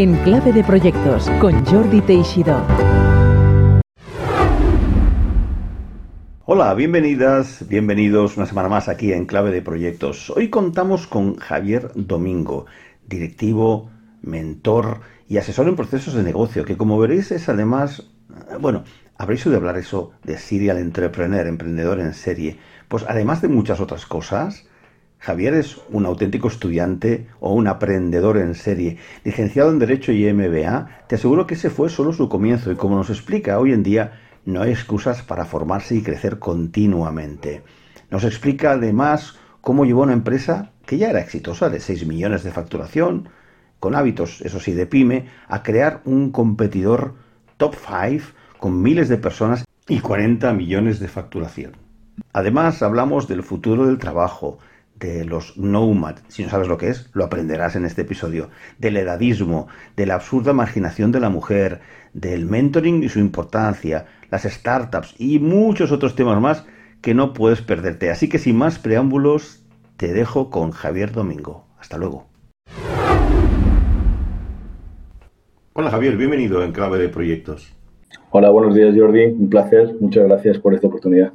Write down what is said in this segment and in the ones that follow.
en Clave de Proyectos con Jordi Teixidó. Hola, bienvenidas, bienvenidos una semana más aquí en Clave de Proyectos. Hoy contamos con Javier Domingo, directivo, mentor y asesor en procesos de negocio, que como veréis es además, bueno, habréis oído hablar eso de serial entrepreneur, emprendedor en serie. Pues además de muchas otras cosas, Javier es un auténtico estudiante o un aprendedor en serie, licenciado en Derecho y MBA. Te aseguro que ese fue solo su comienzo y como nos explica hoy en día, no hay excusas para formarse y crecer continuamente. Nos explica además cómo llevó una empresa que ya era exitosa, de 6 millones de facturación, con hábitos, eso sí, de pyme, a crear un competidor top 5 con miles de personas y 40 millones de facturación. Además, hablamos del futuro del trabajo, de los nomad, si no sabes lo que es, lo aprenderás en este episodio, del edadismo, de la absurda marginación de la mujer, del mentoring y su importancia, las startups y muchos otros temas más que no puedes perderte. Así que sin más preámbulos, te dejo con Javier Domingo. Hasta luego. Hola Javier, bienvenido en Clave de Proyectos. Hola, buenos días Jordi, un placer, muchas gracias por esta oportunidad.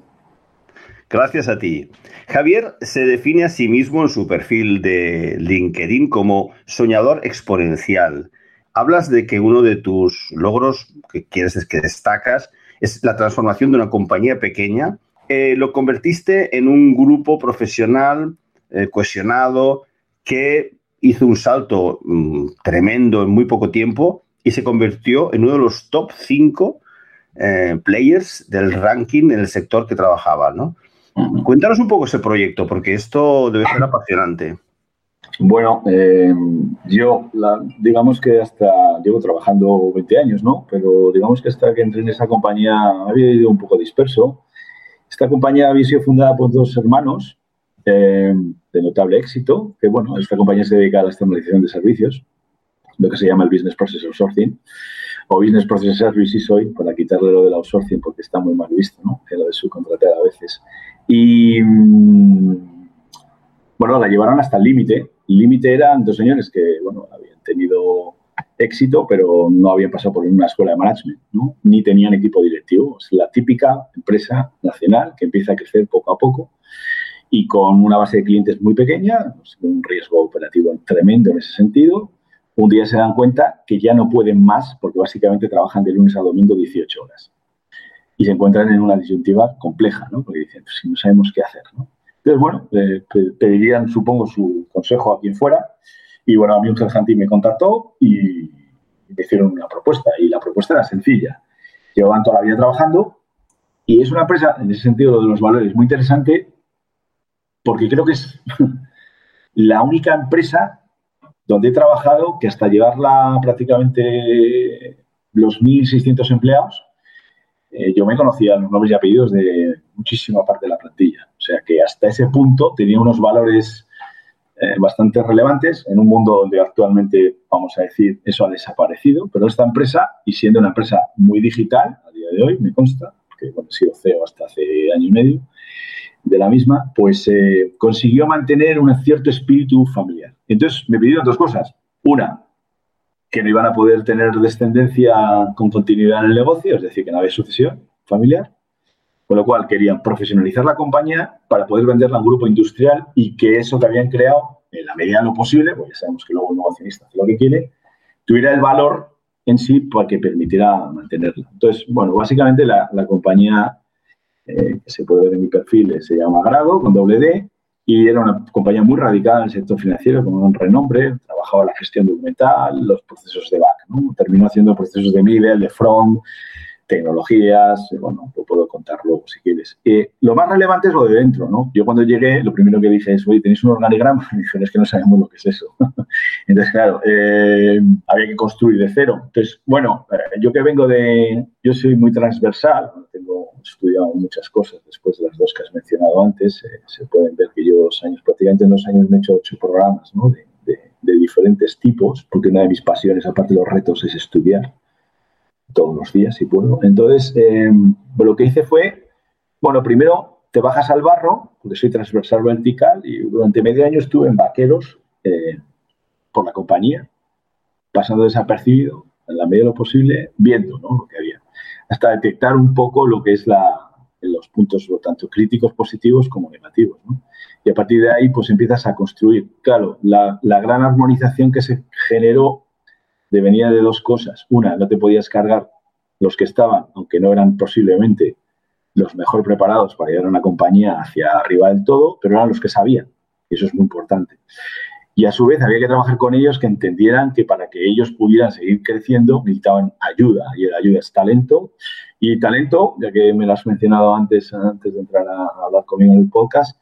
Gracias a ti. Javier se define a sí mismo en su perfil de LinkedIn como soñador exponencial. Hablas de que uno de tus logros que quieres es que destacas es la transformación de una compañía pequeña. Eh, lo convertiste en un grupo profesional eh, cohesionado que hizo un salto mm, tremendo en muy poco tiempo y se convirtió en uno de los top 5 eh, players del ranking en el sector que trabajaba, ¿no? Cuéntanos un poco ese proyecto, porque esto debe ser apasionante. Bueno, eh, yo, digamos que hasta llevo trabajando 20 años, ¿no? Pero digamos que hasta que entré en esa compañía había ido un poco disperso. Esta compañía había sido fundada por dos hermanos eh, de notable éxito, que bueno, esta compañía se dedica a la externalización de servicios, lo que se llama el Business Process Outsourcing, o Business Process Services hoy, para quitarle lo del outsourcing porque está muy mal visto, ¿no? Que lo de subcontratar a veces. Y mm, bueno, la llevaron hasta el límite. El límite eran dos señores que, bueno, habían tenido éxito, pero no habían pasado por una escuela de management, ¿no? Ni tenían equipo directivo. Es la típica empresa nacional que empieza a crecer poco a poco y con una base de clientes muy pequeña, un riesgo operativo tremendo en ese sentido. Un día se dan cuenta que ya no pueden más porque básicamente trabajan de lunes a domingo 18 horas y se encuentran en una disyuntiva compleja, ¿no? Porque dicen, pues si no sabemos qué hacer, ¿no? Entonces, bueno, eh, pedirían, supongo, su consejo a quien fuera. Y bueno, a mí un Santi me contactó y me hicieron una propuesta. Y la propuesta era sencilla. Llevaban toda la vida trabajando y es una empresa, en ese sentido, de los valores, muy interesante porque creo que es la única empresa donde he trabajado que hasta llevarla prácticamente los 1.600 empleados, eh, yo me conocía los nombres y apellidos de muchísima parte de la plantilla. O sea que hasta ese punto tenía unos valores eh, bastante relevantes en un mundo donde actualmente, vamos a decir, eso ha desaparecido. Pero esta empresa, y siendo una empresa muy digital, a día de hoy, me consta, que he sido CEO hasta hace año y medio de la misma, pues eh, consiguió mantener un cierto espíritu familiar. Entonces me pidieron dos cosas. Una, que no iban a poder tener descendencia con continuidad en el negocio, es decir, que no había sucesión familiar, con lo cual querían profesionalizar la compañía para poder venderla a un grupo industrial y que eso que habían creado, en la medida de lo posible, porque ya sabemos que luego el negocionista hace lo que quiere, tuviera el valor en sí para que permitiera mantenerla. Entonces, bueno, básicamente la, compañía eh, que se puede ver en mi perfil eh, se llama Grado, con doble D, y era una compañía muy radical en el sector financiero, con un renombre, trabajaba la gestión documental, los procesos de back, ¿no? Terminó haciendo procesos de middle, de front, tecnologías, eh, bueno, lo puedo contar luego si quieres. Eh, lo más relevante es lo de dentro, ¿no? Yo cuando llegué, lo primero que dije es, oye, ¿tenéis un organigrama? Y dije, es que no sabemos lo que es eso. Entonces, claro, eh, había que construir de cero. Entonces, bueno, yo que vengo de, yo soy muy transversal, tengo estudiado muchas cosas después de las dos que has mencionado antes, se pueden ver que yo dos años, prácticamente en dos años me he hecho ocho programas, ¿no? De, de diferentes tipos, porque una de mis pasiones, aparte de los retos, es estudiar todos los días, si puedo. Entonces, eh, lo que hice fue, bueno, primero te bajas al barro, porque soy transversal vertical, y durante medio año estuve en vaqueros eh, por la compañía, pasando desapercibido, en la medida de lo posible, viendo ¿no? lo que había, hasta detectar un poco lo que es la, los puntos, tanto críticos positivos como negativos. ¿no? Y a partir de ahí, pues empiezas a construir. Claro, la, la gran armonización que se generó venía de dos cosas. Una, no te podías cargar los que estaban, aunque no eran posiblemente los mejor preparados para llevar una compañía hacia arriba del todo, pero eran los que sabían. Eso es muy importante. Y a su vez había que trabajar con ellos que entendieran que para que ellos pudieran seguir creciendo necesitaban ayuda. Y la ayuda es talento. Y talento, ya que me lo has mencionado antes, antes de entrar a, hablar conmigo en el podcast,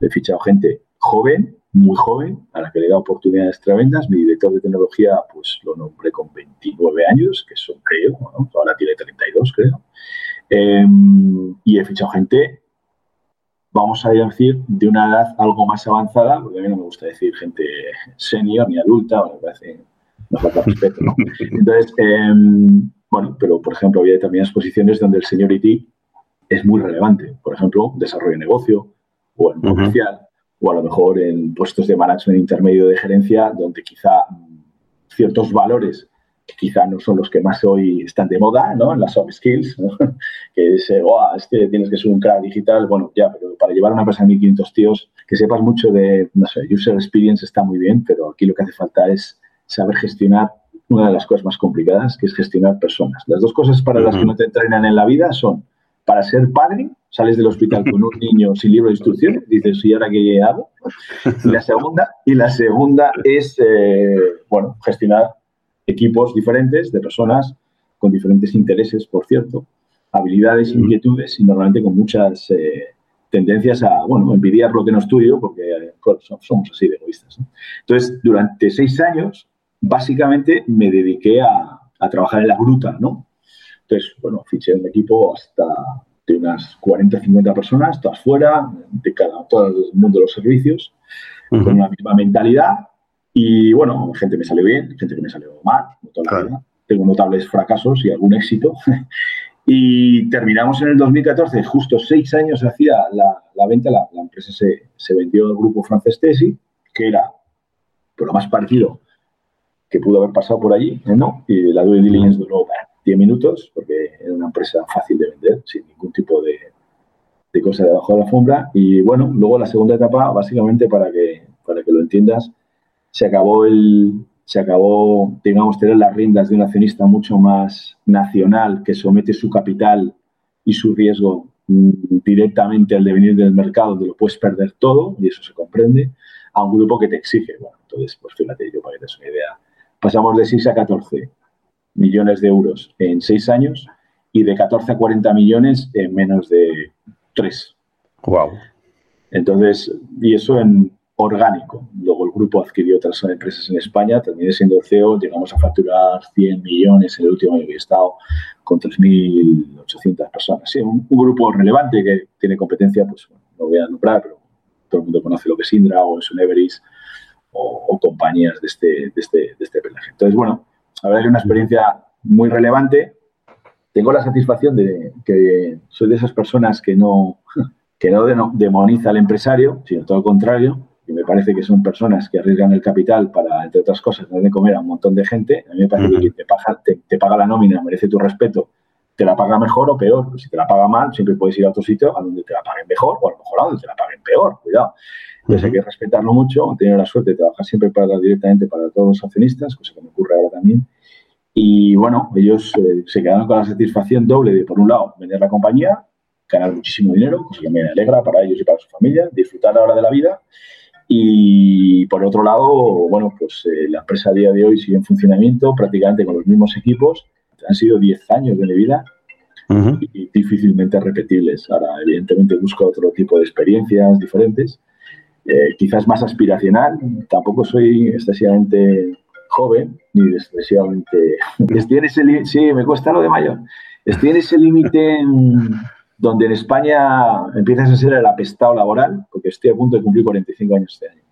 he fichado gente joven, muy joven, a la que le da oportunidades tremendas. Mi director de tecnología, pues lo nombré con 29 años, que son, creo, ahora tiene 32, creo. Em, y he fichado gente, vamos a decir, de una edad algo más avanzada, porque a mí no me gusta decir gente senior ni adulta, me parece, no falta respeto, ¿no? Entonces, em, bueno, pero por ejemplo, había determinadas posiciones donde el seniority es muy relevante. Por ejemplo, desarrollo de negocio o en comercial o a lo mejor en puestos de management intermedio de gerencia, donde quizá ciertos valores que quizá no son los que más hoy están de moda, ¿no? En las soft skills, que es, oh, este tienes que ser un crack digital, bueno, ya, pero para llevar a una empresa de 1500 tíos, que sepas mucho de, no sé, user experience está muy bien, pero aquí lo que hace falta es saber gestionar una de las cosas más complicadas, que es gestionar personas. Las dos cosas para las que no te entrenan en la vida son para ser padre, sales del hospital con un niño sin libro de instrucciones, dices, ¿y ahora qué hago? Y la segunda, y la segunda es, eh, bueno, gestionar equipos diferentes de personas con diferentes intereses, por cierto, habilidades, inquietudes y normalmente con muchas eh, tendencias a, bueno, envidiar lo que no estudio porque somos así de egoístas. Entonces, durante seis años, básicamente me dediqué a, a trabajar en la gruta, ¿no? Entonces, bueno, fiché un equipo hasta de unas 40, 50 personas, todas fuera, de cada, todo el mundo de los servicios, con una misma mentalidad. Y bueno, gente me salió bien, gente que me salió mal, Tengo notables fracasos y algún éxito. y terminamos en el 2014, justo seis años hacía la, la venta, la, empresa se, se, vendió al grupo francés Tesi, que era por lo más parecido que pudo haber pasado por allí, ¿no? Y la due diligence duró 10 minutos, porque era una empresa fácil de vender, sin ningún tipo de, de cosa debajo de la alfombra. Y bueno, luego la segunda etapa, básicamente para que, para que lo entiendas, se acabó el, se acabó, digamos, tener las riendas de un accionista mucho más nacional que somete su capital y su riesgo mm, directamente al devenir del mercado, donde lo puedes perder todo, y eso se comprende, a un grupo que te exige. Bueno, entonces, pues fíjate, yo para que te una idea, pasamos de 6 a 14 millones de euros en seis años y de 14 a 40 millones en menos de tres. Wow. Entonces, y eso en orgánico. Luego el grupo adquirió otras empresas en España, terminé siendo CEO, llegamos a facturar 100 millones en el último año que he estado con 3.800 personas. Sí, un, grupo relevante que tiene competencia, pues no voy a nombrar, pero todo el mundo conoce lo que es Indra o es un Everest o, compañías de este, de, este, de este pelaje. Entonces, bueno, la verdad es una experiencia muy relevante. Tengo la satisfacción de que soy de esas personas que no, que no demoniza al empresario, sino todo lo contrario, y me parece que son personas que arriesgan el capital para, entre otras cosas, tener de comer a un montón de gente. A mí me parece que te paga, te, paga la nómina, merece tu respeto, te la paga mejor o peor. Pues si te la paga mal, siempre puedes ir a otro sitio a donde te la paguen mejor o a lo mejor a donde te la paguen peor. Cuidado. Entonces hay que respetarlo mucho. Tenido la suerte de trabajar siempre para, directamente para todos los accionistas, cosa que me ocurre ahora también. Y bueno, ellos eh, se quedaron con la satisfacción doble de, por un lado, vender la compañía, ganar muchísimo dinero, cosa que me alegra para ellos y para su familia, disfrutar ahora de la vida. Y por otro lado, bueno, pues eh, la empresa a día de hoy sigue en funcionamiento prácticamente con los mismos equipos. Han sido 10 años de mi vida y difícilmente repetibles. Ahora, evidentemente, busco otro tipo de experiencias diferentes, eh, quizás más aspiracional. Tampoco soy excesivamente joven, ni excesivamente... Estoy en ese sí, me cuesta lo de mayor. Estoy en ese límite donde en España empiezas a ser el apestado laboral, porque estoy a punto de cumplir 45 años este año.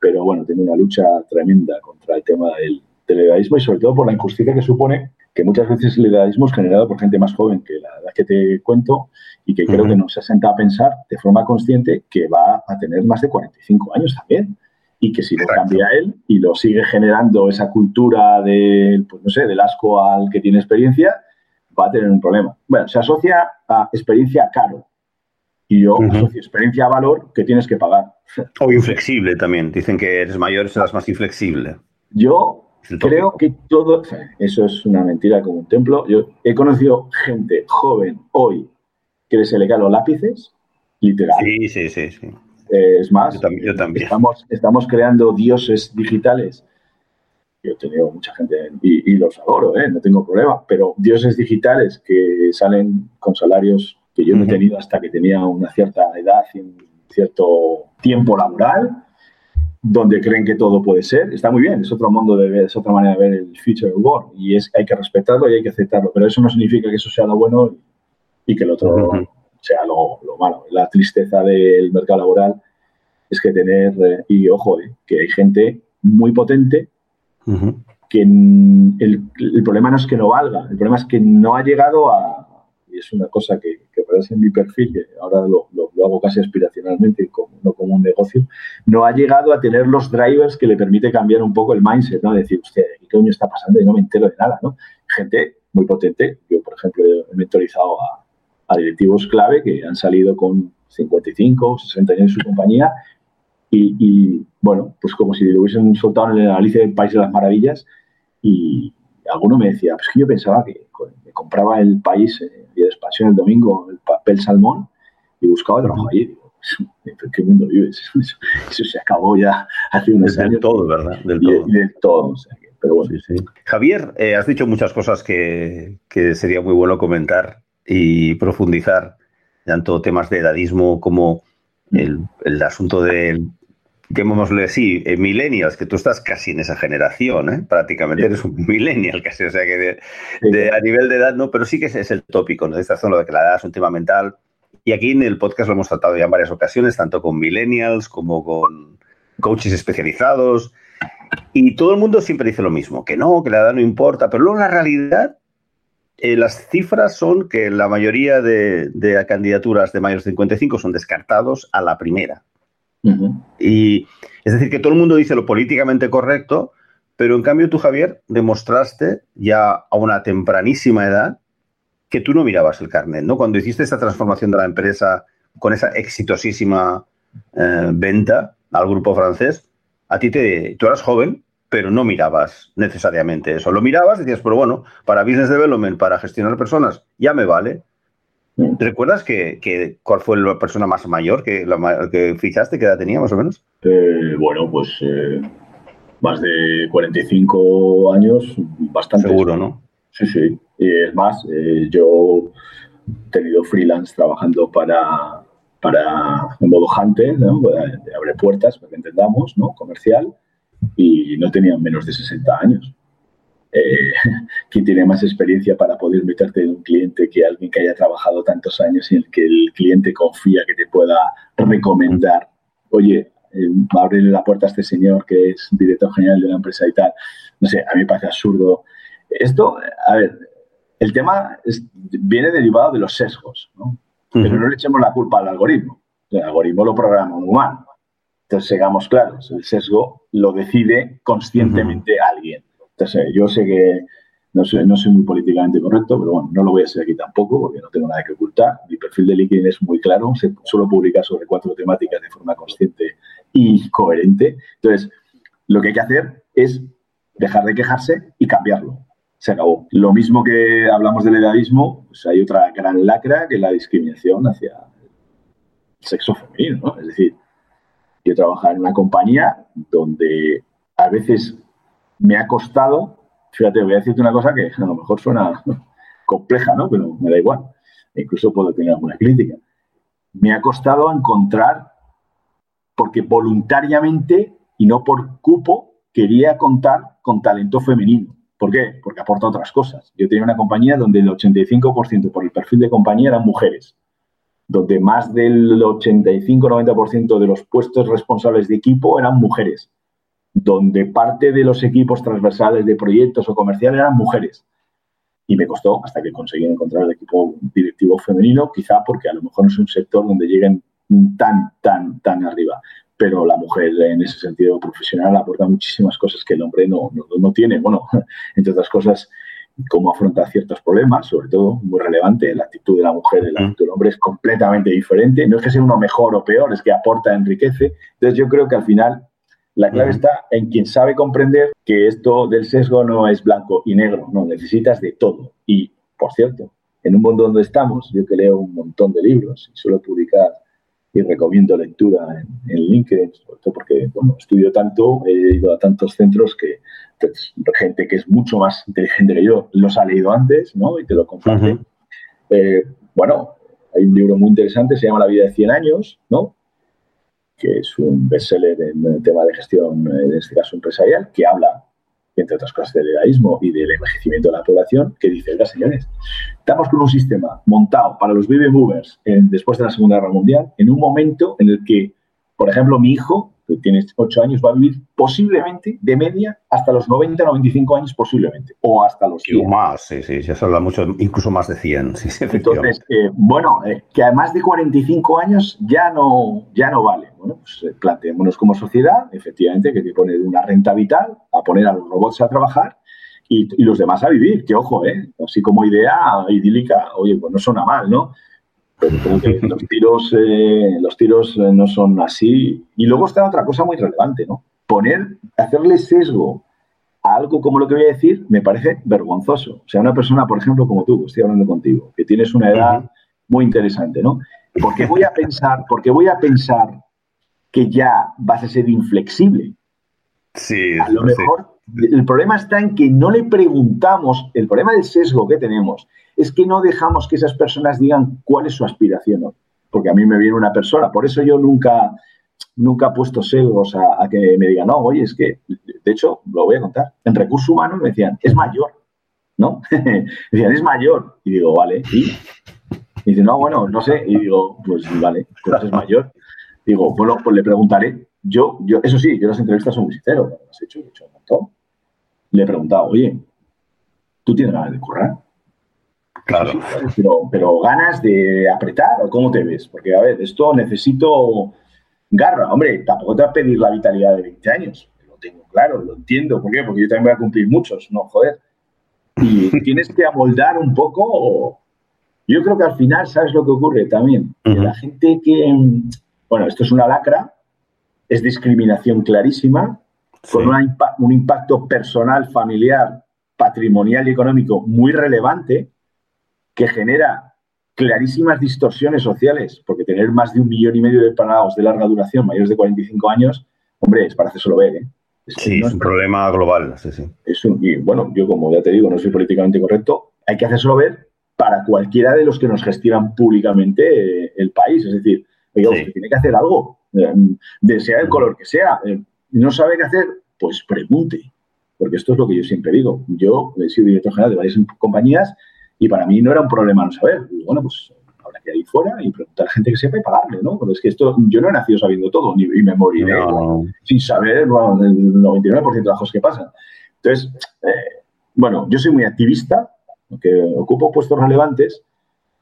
Pero bueno, tengo una lucha tremenda contra el tema del, del y sobre todo por la injusticia que supone que muchas veces el edadismo es generado por gente más joven que la edad que te cuento y que creo que no se ha sentado a pensar de forma consciente que va a tener más de 45 años también y que si lo cambia él y lo sigue generando esa cultura de, pues no sé, del asco al que tiene experiencia, va a tener un problema. Bueno, se asocia a experiencia caro y yo asocio experiencia a valor que tienes que pagar. O inflexible también. Dicen que eres mayor serás más inflexible. Yo creo que todo, eso es una mentira como un templo. Yo he conocido gente joven hoy que se le caen los lápices, literal. Sí, sí, sí. sí. Eh, es más, yo también, Estamos, estamos creando dioses digitales. Yo he tenido mucha gente y, los adoro, ¿eh? no tengo problema, pero dioses digitales que salen con salarios que yo no he tenido hasta que tenía una cierta edad y un cierto tiempo laboral, donde creen que todo puede ser. Está muy bien, es otro mundo de ver, es otra manera de ver el future world y es, hay que respetarlo y hay que aceptarlo, pero eso no significa que eso sea lo bueno y, que el otro sea lo, malo. La tristeza del mercado laboral es que tener, eh, y ojo, eh, que hay gente muy potente que el, el, problema no es que no valga, el problema es que no ha llegado a, es una cosa que, que aparece en mi perfil, que ahora lo, lo, hago casi aspiracionalmente, como, no como un negocio, no ha llegado a tener los drivers que le permite cambiar un poco el mindset, ¿no? Decir, usted, ¿qué coño está pasando? Y no me entero de nada, ¿no? Gente muy potente, yo, por ejemplo, he mentorizado a, a directivos clave que han salido con 55 o 60 años en su compañía y, bueno, pues como si lo hubiesen soltado en el Alicia del País de las Maravillas y alguno me decía, pues que yo pensaba que me compraba el país, el día de expansión el domingo, el papel salmón y buscaba trabajo allí. ¿En qué mundo vives? Eso, se acabó ya hace unos años. Del todo, ¿verdad? Del todo. Del todo. pero bueno. Sí, sí. Javier, eh, has dicho muchas cosas que, que sería muy bueno comentar y profundizar, tanto temas de edadismo como el, el asunto del llamémosle así, eh, millennials, que tú estás casi en esa generación, ¿eh? prácticamente eres un millennial casi, o sea que de, a nivel de edad no, pero sí que ese es el tópico, ¿no? De esta zona de que la edad es un tema mental. Y aquí en el podcast lo hemos tratado ya en varias ocasiones, tanto con millennials como con coaches especializados. Y todo el mundo siempre dice lo mismo, que no, que la edad no importa, pero luego la realidad, eh, las cifras son que la mayoría de, de candidaturas de mayores de 55 son descartados a la primera. Y es decir, que todo el mundo dice lo políticamente correcto, pero en cambio tú, Javier, demostraste ya a una tempranísima edad que tú no mirabas el carnet, ¿no? Cuando hiciste esa transformación de la empresa con esa exitosísima eh, venta al grupo francés, a ti te, tú eras joven, pero no mirabas necesariamente eso. Lo mirabas, decías, pero bueno, para business development, para gestionar personas, ya me vale. ¿Recuerdas que, cuál fue la persona más mayor que, la, que fichaste? ¿Qué edad tenía más o menos? Eh, bueno, pues eh, más de 45 años, bastante. Seguro, ¿no? Sí, sí. Y es más, eh, yo he tenido freelance trabajando para, para en modo hunter, ¿no? de abre puertas, para que entendamos, ¿no? Comercial, y no tenían menos de 60 años eh, quién tiene más experiencia para poder meterte en un cliente que alguien que haya trabajado tantos años y en el que el cliente confía que te pueda recomendar, oye, eh, abre la puerta a este señor que es director general de la empresa y tal. No sé, a mí me parece absurdo. Esto, a ver, el tema viene derivado de los sesgos, ¿no? Pero no le echemos la culpa al algoritmo. El algoritmo lo programa un humano. Entonces, sigamos claros, el sesgo lo decide conscientemente alguien. Yo sé que no soy, muy políticamente correcto, pero bueno, no lo voy a hacer aquí tampoco porque no tengo nada que ocultar. Mi perfil de LinkedIn es muy claro, se, suelo publicar sobre cuatro temáticas de forma consciente y coherente. Entonces, lo que hay que hacer es dejar de quejarse y cambiarlo. Se acabó. Lo mismo que hablamos del edadismo, pues hay otra gran lacra que es la discriminación hacia el sexo femenino, ¿no? Es decir, yo trabajar en una compañía donde a veces me ha costado, fíjate, voy a decirte una cosa que a lo mejor suena compleja, ¿no? Pero me da igual. incluso puedo tener alguna crítica. Me ha costado encontrar, porque voluntariamente y no por cupo, quería contar con talento femenino. ¿Por qué? Porque aporta otras cosas. Yo tenía una compañía donde el 85% por el perfil de compañía eran mujeres, donde más del 85-90% de los puestos responsables de equipo eran mujeres donde parte de los equipos transversales de proyectos o comerciales eran mujeres. Y me costó hasta que conseguí encontrar el equipo directivo femenino, quizá porque a lo mejor no es un sector donde lleguen tan, tan, tan arriba. pero la mujer en ese sentido profesional aporta muchísimas cosas que el hombre no, no, tiene. Bueno, entre otras cosas, cómo afronta ciertos problemas, sobre todo muy relevante, la actitud de la mujer y la actitud del hombre es completamente diferente. No es que sea uno mejor o peor, es que aporta, enriquece. Entonces yo creo que al final la clave está en quien sabe comprender que esto del sesgo no es blanco y negro, no, necesitas de todo. Y, por cierto, en un mundo donde estamos, yo que leo un montón de libros y suelo publicar y recomiendo lectura en, LinkedIn, sobre todo porque bueno, estudio tanto, he ido a tantos centros que pues, gente que es mucho más inteligente que yo los ha leído antes ¿no? y te lo comparte. Eh, bueno, hay un libro muy interesante, se llama La vida de 100 años, ¿no? Que es un bestseller en el tema de gestión, en este caso empresarial, que habla entre otras cosas, del edadismo y del envejecimiento de la población, que dice, oiga, señores, estamos con un sistema montado para los baby boomers después de la Segunda Guerra Mundial, en un momento en el que, por ejemplo, mi hijo que tiene 8 años, va a vivir posiblemente de media hasta los 90, 95 años posiblemente, o hasta los 100. O más, sí, sí, ya se habla mucho, incluso más de 100. Sí, Entonces, eh, bueno, eh, que a más de 45 años ya no, ya no vale. Bueno, pues eh, planteémonos como sociedad, efectivamente, que hay que poner una renta vital, a poner a los robots a trabajar y, y los demás a vivir, que ojo, eh, así como idea idílica, oye, pues no suena mal, ¿no? Los tiros, eh, los tiros eh, no son así. Y luego está otra cosa muy relevante, ¿no? Poner, hacerle sesgo a algo como lo que voy a decir me parece vergonzoso. O sea, una persona, por ejemplo, como tú, estoy hablando contigo, que tienes una edad muy interesante, ¿no? Porque voy a pensar, porque voy a pensar que ya vas a ser inflexible. Sí, a lo mejor el problema está en que no le preguntamos, el problema del sesgo que tenemos es que no dejamos que esas personas digan cuál es su aspiración. Porque a mí me viene una persona, por eso yo nunca, nunca he puesto sesgos a, que me digan, no, oye, es que, de hecho, lo voy a contar, en recursos humanos me decían, es mayor, ¿no? me decían, es mayor. Y digo, vale, ¿y? Y dice, no, bueno, no sé. Y digo, pues vale, pues es mayor. Digo, bueno, pues le preguntaré. Yo, yo, eso sí, yo las entrevistas son muy sinceros, las he hecho, he hecho un montón. Le he preguntado, oye, ¿tú tienes ganas de currar? Claro. pero, pero ganas de apretar, ¿o cómo te ves? Porque, a ver, esto necesito garra. Hombre, tampoco te va a pedir la vitalidad de 20 años. Lo tengo claro, lo entiendo. ¿Por qué? Porque yo también voy a cumplir muchos, no, joder. Y tienes que amoldar un poco. Yo creo que al final, ¿sabes lo que ocurre también? Que la gente que. Bueno, esto es una lacra, es discriminación clarísima, con un impacto personal, familiar, patrimonial y económico muy relevante que genera clarísimas distorsiones sociales, porque tener más de un millón y medio de parados de larga duración, mayores de 45 años, hombre, es para solo ver, ¿eh? sí, es un problema global, sí, sí. y bueno, yo como ya te digo, no soy políticamente correcto, hay que hacérselo ver para cualquiera de los que nos gestionan públicamente eh, el país. Es decir, oiga, usted tiene que hacer algo, eh, de sea el color que sea. No sabe qué hacer, pues pregunte. Porque esto es lo que yo siempre digo. Yo he sido director general de varias compañías y para mí no era un problema no saber. bueno, pues habrá que ir fuera y preguntar a gente que sepa y pagarle, ¿no? Porque es que esto, yo no he nacido sabiendo todo, ni me moriré sin saber el 99% de las cosas que pasan. Entonces, eh, bueno, yo soy muy activista, aunque ocupo puestos relevantes,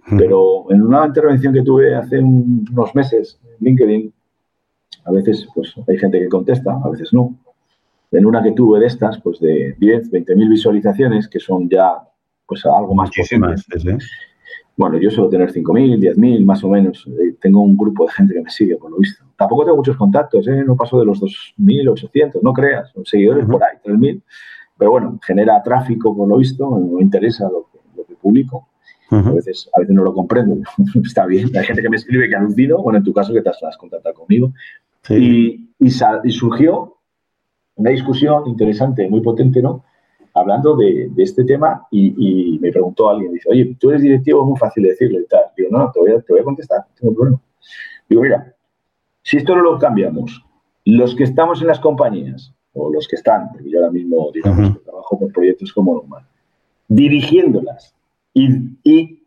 pero en una intervención que tuve hace unos meses en LinkedIn, a veces pues hay gente que contesta, a veces no. En una que tuve de estas, pues de 10, 20 mil visualizaciones, que son ya pues algo más Bueno, yo suelo tener 5.000, 10.000, más o menos. Eh, tengo un grupo de gente que me sigue, por lo visto. Tampoco tengo muchos contactos, ¿eh? no paso de los 2.800, no creas. Son seguidores por ahí, 3.000. Pero bueno, genera tráfico, por lo visto, me interesa lo que, publico. a, veces, a veces no lo comprendo. Está bien. Hay gente que me escribe que alucino, bueno, en tu caso que te has, contactado conmigo. Y, y, y surgió una discusión interesante, muy potente, ¿no? hablando de, este tema y, me preguntó alguien, dice, oye, tú eres directivo, es muy fácil decirlo y tal. Digo, no, te voy a, te voy a contestar, no tengo problema. Digo, mira, si esto no lo cambiamos, los que estamos en las compañías, o los que están, porque yo ahora mismo, digamos, que trabajo por proyectos como normal, dirigiéndolas y, y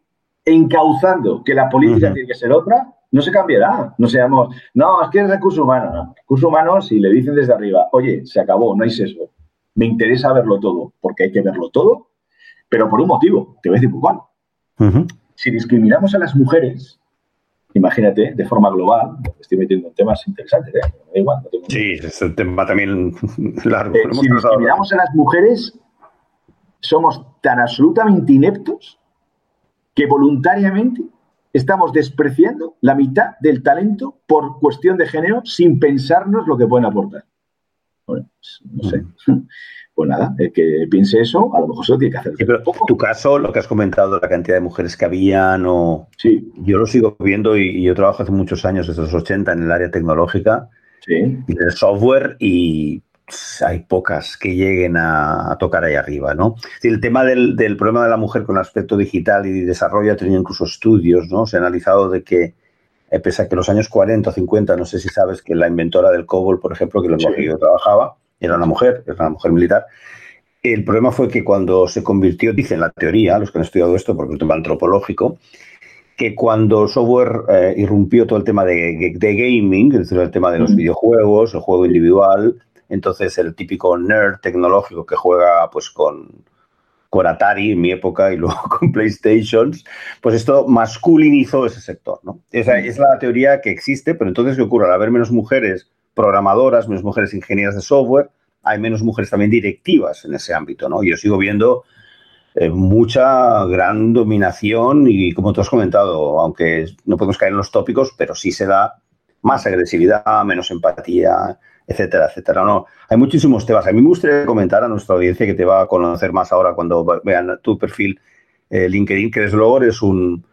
encauzando que la política tiene que ser otra, no se cambiará. No seamos, no, es que es recurso humano. No, recurso humano, si le dicen desde arriba, oye, se acabó, no hay sesgo me interesa verlo todo, porque hay que verlo todo, pero por un motivo, te voy a decir cuál. Si discriminamos a las mujeres, imagínate, de forma global, estoy metiendo en temas interesantes, ¿eh? igual, Sí, es un tema también largo. Eh, si, miramos a las mujeres, somos tan absolutamente ineptos que voluntariamente estamos despreciando la mitad del talento por cuestión de género sin pensarnos lo que pueden aportar. Bueno, pues, no sé. Pues nada, el que piense eso, a lo mejor se lo tiene que hacer. pero tu caso, lo que has comentado, la cantidad de mujeres que habían, o... sí. yo lo sigo viendo y, yo trabajo hace muchos años, desde los 80, en el área tecnológica sí. y del software, y hay pocas que lleguen a, tocar ahí arriba, ¿no? El tema del, problema de la mujer con aspecto digital y desarrollo ha tenido incluso estudios, ¿no? Se ha analizado de que, eh, pese a que en los años 40 o 50, no sé si sabes que la inventora del COBOL, por ejemplo, que lo que yo trabajaba, era una mujer, era una mujer militar, el problema fue que cuando se convirtió, dicen la teoría, los que han estudiado esto, porque es un tema antropológico, que cuando el software eh, irrumpió todo el tema de, de, gaming, es decir, el tema de los videojuegos, el juego individual, entonces, el típico nerd tecnológico que juega pues con, con Atari en mi época y luego con PlayStations, pues esto masculinizó ese sector. ¿no? Esa es la teoría que existe, pero entonces, ¿qué ocurre? Al haber menos mujeres programadoras, menos mujeres ingenieras de software, hay menos mujeres también directivas en ese ámbito. ¿no? Yo sigo viendo eh, mucha gran dominación y, como tú has comentado, aunque no podemos caer en los tópicos, pero sí se da más agresividad, menos empatía, etcétera, etcétera. No, hay muchísimos temas. A mí me gustaría comentar a nuestra audiencia que te va a conocer más ahora cuando vean tu perfil eh, LinkedIn, que desde luego eres un,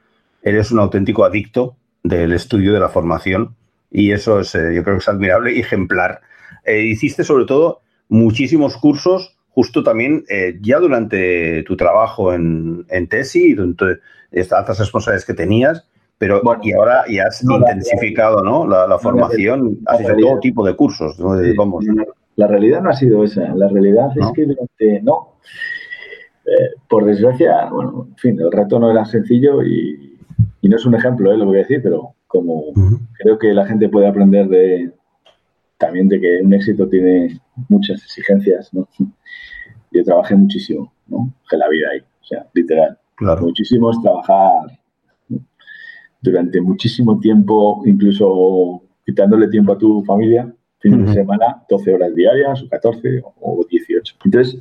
eres un auténtico adicto del estudio de la formación y eso es, eh, yo creo que es admirable y ejemplar. Eh, hiciste sobre todo muchísimos cursos justo también ya durante tu trabajo en, en TESI, durante estas altas responsabilidades que tenías, pero bueno, y ahora ya has intensificado ¿no? la, formación, has hecho todo tipo de cursos. La realidad no ha sido esa. La realidad es que durante, no, eh, por desgracia, bueno, en fin, el reto no era sencillo y, no es un ejemplo, ¿eh? lo voy a decir, pero como creo que la gente puede aprender de también de que un éxito tiene muchas exigencias, ¿no? Yo trabajé muchísimo, ¿no? De la vida ahí, o sea, literal. Claro. Muchísimo es trabajar durante muchísimo tiempo, incluso quitándole tiempo a tu familia, fin de semana, 12 horas diarias, o 14 o 18. Entonces,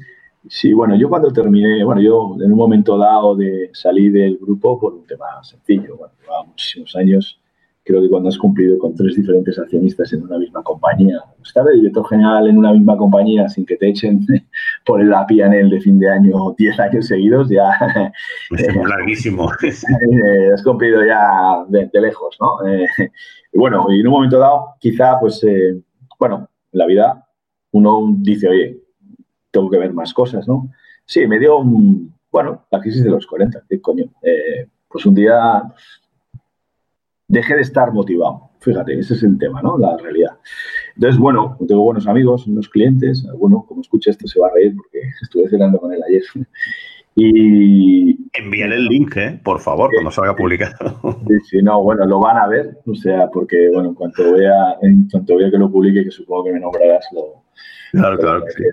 sí, bueno, yo cuando terminé, bueno, yo en un momento dado de salir del grupo por un tema sencillo, bueno, llevaba muchísimos años creo que cuando has cumplido con tres diferentes accionistas en una misma compañía, estar de director general en una misma compañía sin que te echen por el API de fin de año 10 años seguidos, ya... Es larguísimo. Eh, has cumplido ya de, lejos, ¿no? Eh, y bueno, y en un momento dado, quizá, pues, eh, bueno, en la vida uno dice, oye, tengo que ver más cosas, ¿no? Sí, me dio un, bueno, la crisis de los 40, ¿qué coño? pues un día dejé de estar motivado. Fíjate, ese es el tema, ¿no? La realidad. Entonces, bueno, tengo buenos amigos, unos clientes. Alguno, como escucha esto, se va a reír porque estuve cenando con él ayer. Y. Envíale el link, ¿eh? Por favor, cuando salga publicado. Sí, sí, no, bueno, lo van a ver. O sea, porque, bueno, en cuanto vea, en cuanto vea que lo publique, que supongo que me nombrarás, lo. Claro, claro que sí.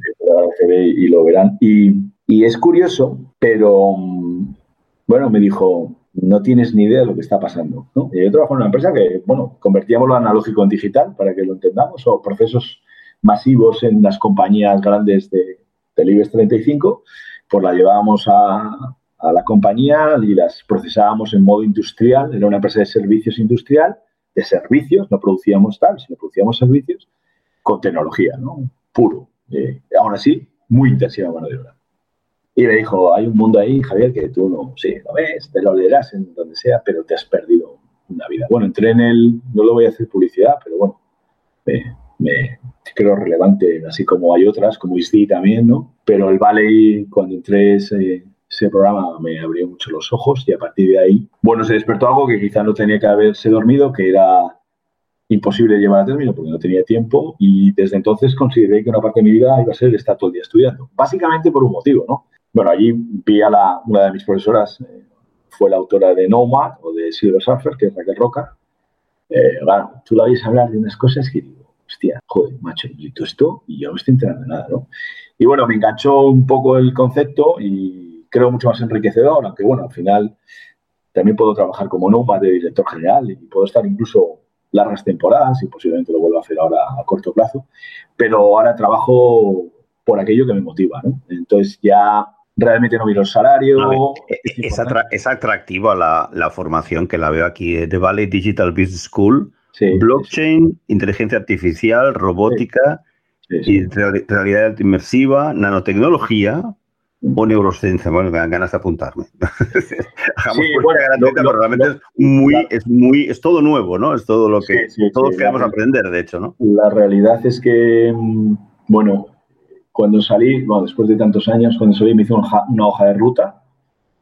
Y, lo verán. Y, y es curioso, pero. Bueno, me dijo, no tienes ni idea de lo que está pasando. Yo trabajo en una empresa que, bueno, convertíamos lo analógico en digital, para que lo entendamos, o procesos masivos en las compañías grandes de, del IBEX 35, pues la llevábamos a, a la compañía y las procesábamos en modo industrial. Era una empresa de servicios industrial, de servicios, no producíamos tal, sino producíamos servicios con tecnología, ¿no? Puro. Eh, aún así, muy intensiva mano de obra. Y me dijo, hay un mundo ahí, Javier, que tú no, sí, lo ves, te lo leerás en donde sea, pero te has perdido una vida. Bueno, entré en el, no lo voy a hacer publicidad, pero bueno, me, creo relevante, así como hay otras, como ISDI también, ¿no? Pero el Valley, cuando entré ese, ese programa, me abrió mucho los ojos y a partir de ahí, bueno, se despertó algo que quizá no tenía que haberse dormido, que era imposible llevar a término porque no tenía tiempo y desde entonces consideré que una parte de mi vida iba a ser estar todo el día estudiando. Básicamente por un motivo, ¿no? Bueno, allí vi a la, una de mis profesoras, eh, fue la autora de Nomad o de Silver Surfer, que es Raquel Roca. Eh, claro, tú la veis hablar de unas cosas que digo, hostia, joder, macho, y todo esto, y yo no estoy enterando de nada, ¿no? Y bueno, me enganchó un poco el concepto y creo mucho más enriquecedor, aunque bueno, al final también puedo trabajar como nomad de director general y puedo estar incluso largas temporadas y posiblemente lo vuelva a hacer ahora a corto plazo, pero ahora trabajo por aquello que me motiva, ¿no? Entonces ya realmente no miro el salario. es, atractivo la, la, formación que la veo aquí de Valley Digital Business School, blockchain, inteligencia artificial, robótica, y realidad inmersiva, nanotecnología, o neurociencia, bueno, me dan ganas de apuntarme. Sí, bueno, pero realmente es muy, es muy, es todo nuevo, ¿no? Es todo lo que todos queremos aprender, de hecho, ¿no? La realidad es que, mm, bueno, cuando salí, bueno, después de tantos años, cuando salí me hice una hoja, de ruta.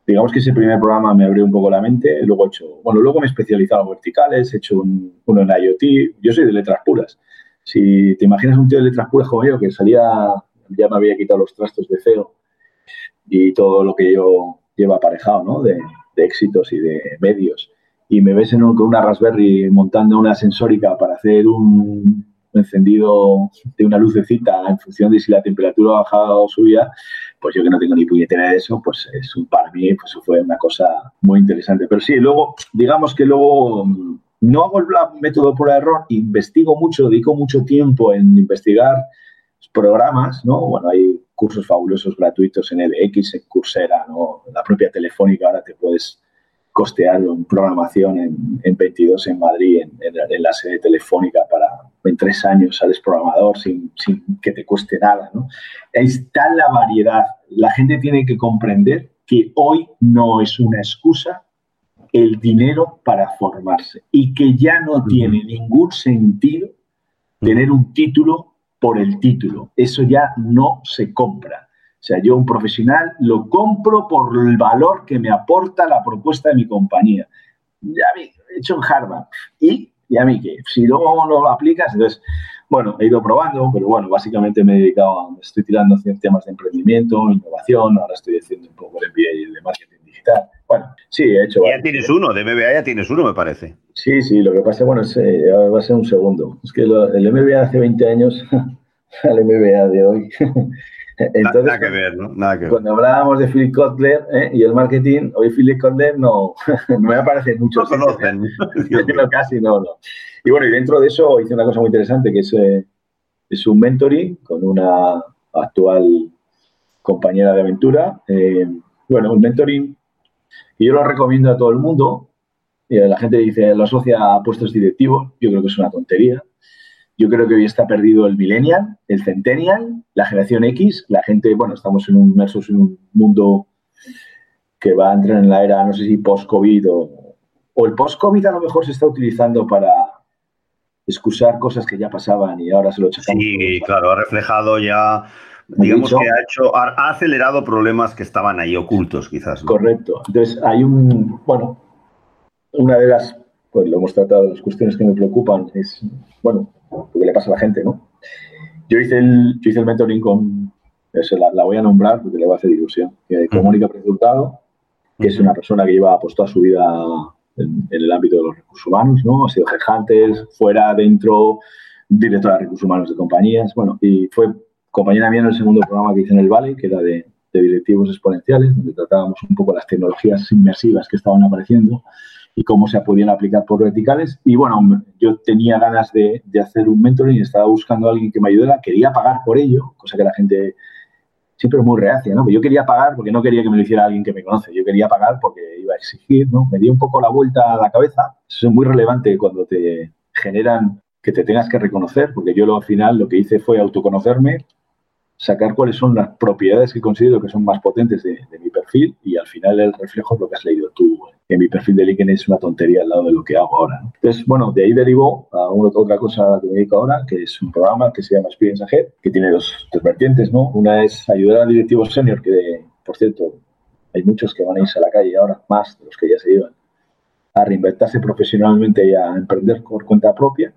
Digamos que ese primer programa me abrió un poco la mente. Luego he hecho, bueno, luego me he especializado en verticales, he hecho un, uno en IoT. Yo soy de letras puras. Si te imaginas un tío de letras puras como yo, que salía, ya me había quitado los trastos de feo y todo lo que yo llevo aparejado, ¿no? De, éxitos y de medios. Y me ves en con una Raspberry montando una sensórica para hacer un encendido de una lucecita en función de si la temperatura ha bajado o subía, pues yo que no tengo ni puñetera de eso, pues es un, para mí pues fue una cosa muy interesante. Pero sí, luego, digamos que luego no hago el método por error, investigo mucho, dedico mucho tiempo en investigar programas, ¿no? Bueno, hay cursos fabulosos gratuitos en EDX, en Coursera, ¿no? La propia Telefónica ahora te puedes costear en programación en, 22 en Madrid, en, la sede telefónica para en tres años sales programador sin, que te cueste nada. ¿no? Está la variedad. La gente tiene que comprender que hoy no es una excusa el dinero para formarse y que ya no tiene ningún sentido tener un título por el título. Eso ya no se compra. O sea, yo un profesional lo compro por el valor que me aporta la propuesta de mi compañía. Ya he hecho en Harvard. Y, y a mí que si luego no lo aplicas, entonces, bueno, he ido probando, pero bueno, básicamente me he dedicado, a, estoy tirando temas de emprendimiento, innovación, ahora estoy haciendo un poco el MBA de marketing digital. Bueno, sí, he hecho. Ya tienes uno, de MBA ya tienes uno, me parece. Sí, sí, lo que pasa, bueno, es, eh, va a ser un segundo. Es que el MBA hace 20 años al MBA de hoy. Entonces, nada que ver, ¿no? Nada que ver. Cuando hablábamos de Philip Kotler ¿eh? y el marketing, hoy Philip Kotler no, no me aparece mucho. No conocen. no, casi no, no. Y bueno, y dentro de eso hice una cosa muy interesante, que es, eh, es un mentoring con una actual compañera de aventura. Eh, bueno, un mentoring y yo lo recomiendo a todo el mundo. Y la gente dice, lo asocia a puestos directivos. Yo creo que es una tontería. Yo creo que hoy está perdido el millennial, el centennial, la generación X. La gente, bueno, estamos en un, inmersos en un mundo que va a entrar en la era, no sé si post-COVID o, o el post-COVID a lo mejor se está utilizando para excusar cosas que ya pasaban y ahora se lo echamos. Sí, claro, ha reflejado ya digamos que ha hecho, ha acelerado problemas que estaban ahí ocultos, quizás. Correcto. Entonces, hay un, bueno, una de las, pues lo hemos tratado, las cuestiones que me preocupan es, bueno, lo que le pasa a la gente, ¿no? Yo hice el, yo hice el mentoring con, eso la, voy a nombrar porque le va a hacer ilusión, con Mónica Resultado, que es una persona que lleva toda su vida en, el ámbito de los recursos humanos, ¿no? Ha sido headhunters, fuera, dentro, directora de recursos humanos de compañías, bueno, y fue compañera mía en el segundo programa que hice en el Valley, que era de, directivos exponenciales, donde tratábamos un poco las tecnologías inmersivas que estaban apareciendo y cómo se podían aplicar por verticales. Y bueno, yo tenía ganas de, hacer un mentoring estaba buscando a alguien que me ayudara. Quería pagar por ello, cosa que la gente siempre es muy reacia, ¿no? yo quería pagar porque no quería que me lo hiciera alguien que me conoce. Yo quería pagar porque iba a exigir, ¿no? Me dio un poco la vuelta a la cabeza. Eso es muy relevante cuando te generan que te tengas que reconocer, porque yo lo, al final lo que hice fue autoconocerme, sacar cuáles son las propiedades que considero que son más potentes de, mi perfil y al final el reflejo es lo que has leído tú. Que mi perfil de LinkedIn es una tontería al lado de lo que hago ahora. Entonces, bueno, de ahí derivó a una, otra cosa que me dedico ahora, que es un programa que se llama Experience Ahead, que tiene dos, vertientes, ¿no? Una es ayudar a directivos senior, que, por cierto, hay muchos que van a irse a la calle ahora, más de los que ya se iban, a reinventarse profesionalmente y a emprender por cuenta propia.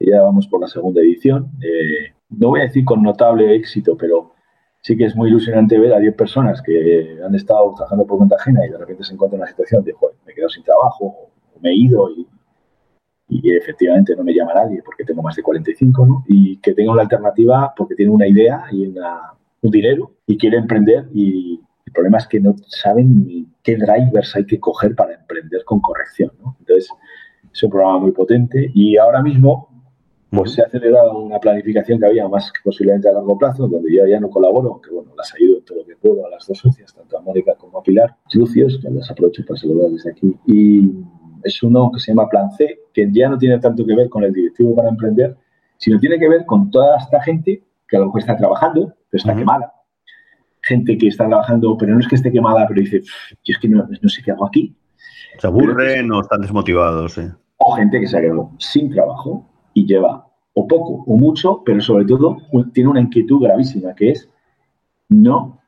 Y ya vamos por la segunda edición. Eh, no voy a decir con notable éxito, pero sí que es muy ilusionante ver a 10 personas que han estado trabajando por cuenta ajena y de repente se encuentran en una situación de, joder, me he quedado sin trabajo, me he ido y, efectivamente no me llama nadie porque tengo más de 45, ¿no? Y que tenga una alternativa porque tiene una idea y un dinero y quiere emprender y el problema es que no saben ni qué drivers hay que coger para emprender con corrección. ¿no? Entonces, es un programa muy potente y ahora mismo pues se ha acelerado una planificación que había más posiblemente a largo plazo, donde yo ya no colaboro, aunque bueno, las ayudo en todo lo que puedo a las dos socias, tanto a Mónica como a Pilar Lucios, que las aprovecho para saludar desde aquí. Y es uno que se llama Plan C, que ya no tiene tanto que ver con el directivo para emprender, sino tiene que ver con toda esta gente que a lo mejor está trabajando, pero está quemada. Gente que está trabajando, pero no es que esté quemada, pero dice, yo es que no, sé qué hago aquí. Se aburren o están desmotivados. ¿eh? O gente que se ha quedado sin trabajo y lleva o poco o mucho, pero sobre todo tiene una inquietud gravísima que es no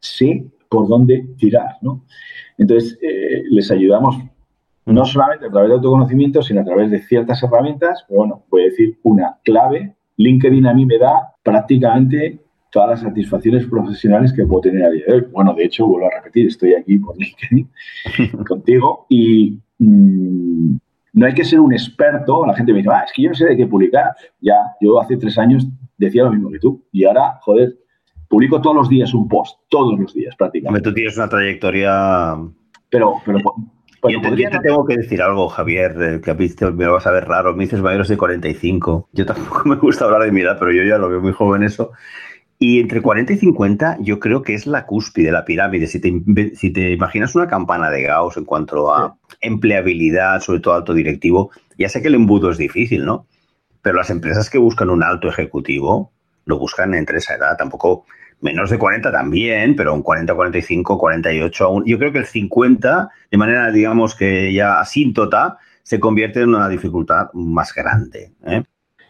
sé por dónde tirar. ¿no? Entonces, eh, les ayudamos no solamente a través de autoconocimiento, sino a través de ciertas herramientas. Pero bueno, voy a decir una clave. LinkedIn a mí me da prácticamente todas las satisfacciones profesionales que puedo tener a día de hoy. Bueno, de hecho, vuelvo a repetir, estoy aquí por LinkedIn contigo y mm, no hay que ser un experto. La gente me dice, ah, es que yo no sé de qué publicar. Ya, yo hace tres años decía lo mismo que tú. Y ahora, joder, publico todos los días un post, todos los días prácticamente. Tú tienes una trayectoria... Pero, pero yo, te, tengo que decir algo, Javier, eh, que me lo vas a ver raro. Me dices mayores de 45. Yo tampoco me gusta hablar de mi edad, pero yo ya lo veo muy joven eso. Y entre 40 y 50 yo creo que es la cúspide de la pirámide. Si te, si te imaginas una campana de Gauss en cuanto a empleabilidad, sobre todo alto directivo, ya sé que el embudo es difícil, ¿no? Pero las empresas que buscan un alto ejecutivo lo buscan entre esa edad. Tampoco menos de 40 también, pero un 40, 45, 48 aún. Yo creo que el 50, de manera, digamos que ya asíntota, se convierte en una dificultad más grande. ¿eh?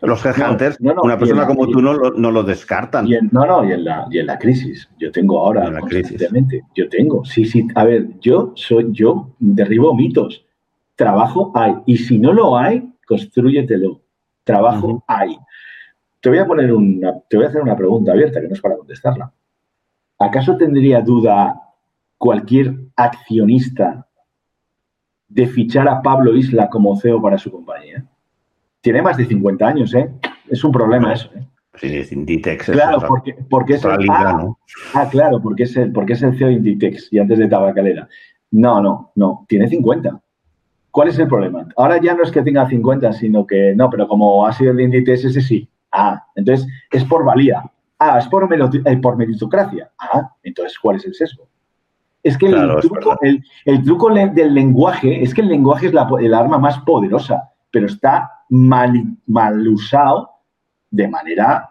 Los headhunters, una persona como tú no lo, no lo descartan. no, no, y en, la, y en la crisis. Yo tengo ahora, la constantemente, yo tengo, sí, sí, a ver, yo soy, yo derribo mitos. Trabajo hay, y si no lo hay, construyetelo. Trabajo hay. Te voy a poner una, te voy a hacer una pregunta abierta que no es para contestarla. ¿Acaso tendría duda cualquier accionista de fichar a Pablo Isla como CEO para su compañía? Tiene más de 50 años, ¿eh? Es un problema eso, ¿eh? Sí, es Inditex. Claro, porque, porque es el, ah, ah, claro, porque es, el, porque es el CEO de Inditex y antes de Tabacalera. No, no, no, tiene 50. ¿Cuál es el problema? Ahora ya no es que tenga 50, sino que no, pero como ha sido el de Inditex, ese sí. Ah, entonces es por valía. Ah, es por, eh, por meritocracia. Ah, entonces, ¿cuál es el sesgo? Es que el, truco, del lenguaje, es que el lenguaje es el arma más poderosa, pero está mal, mal usado de manera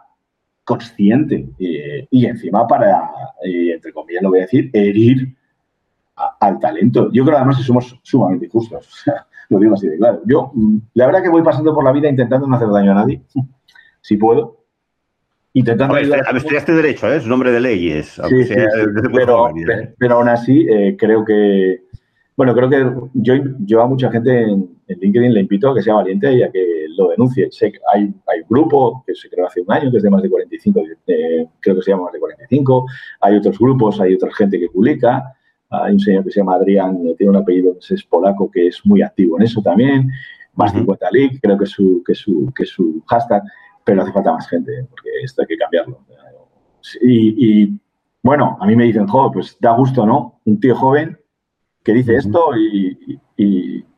consciente eh, y encima para, eh, entre comillas lo voy a decir, herir al talento. Yo creo además que somos sumamente injustos, lo digo así de claro. Yo, mm, la verdad que voy pasando por la vida intentando no hacer daño a nadie, si puedo. Intentando estudiaste derecho, ¿eh? es un nombre de leyes. Sí, sí, pero, pero, aún así eh, creo que, bueno, creo que yo, yo a mucha gente en, LinkedIn le invito a que sea valiente y a que lo denuncie. Sé que hay, hay un grupo que se creó hace un año, que es de más de 45, creo que se llama más de 45. Hay otros grupos, hay otra gente que publica. Hay un señor que se llama Adrián, tiene un apellido que es polaco, que es muy activo en eso también. Más 50 League, creo que su, que su, que su hashtag pero hace falta más gente, porque esto hay que cambiarlo. Y, bueno, a mí me dicen, joder, pues da gusto, ¿no? Un tío joven que dice esto y,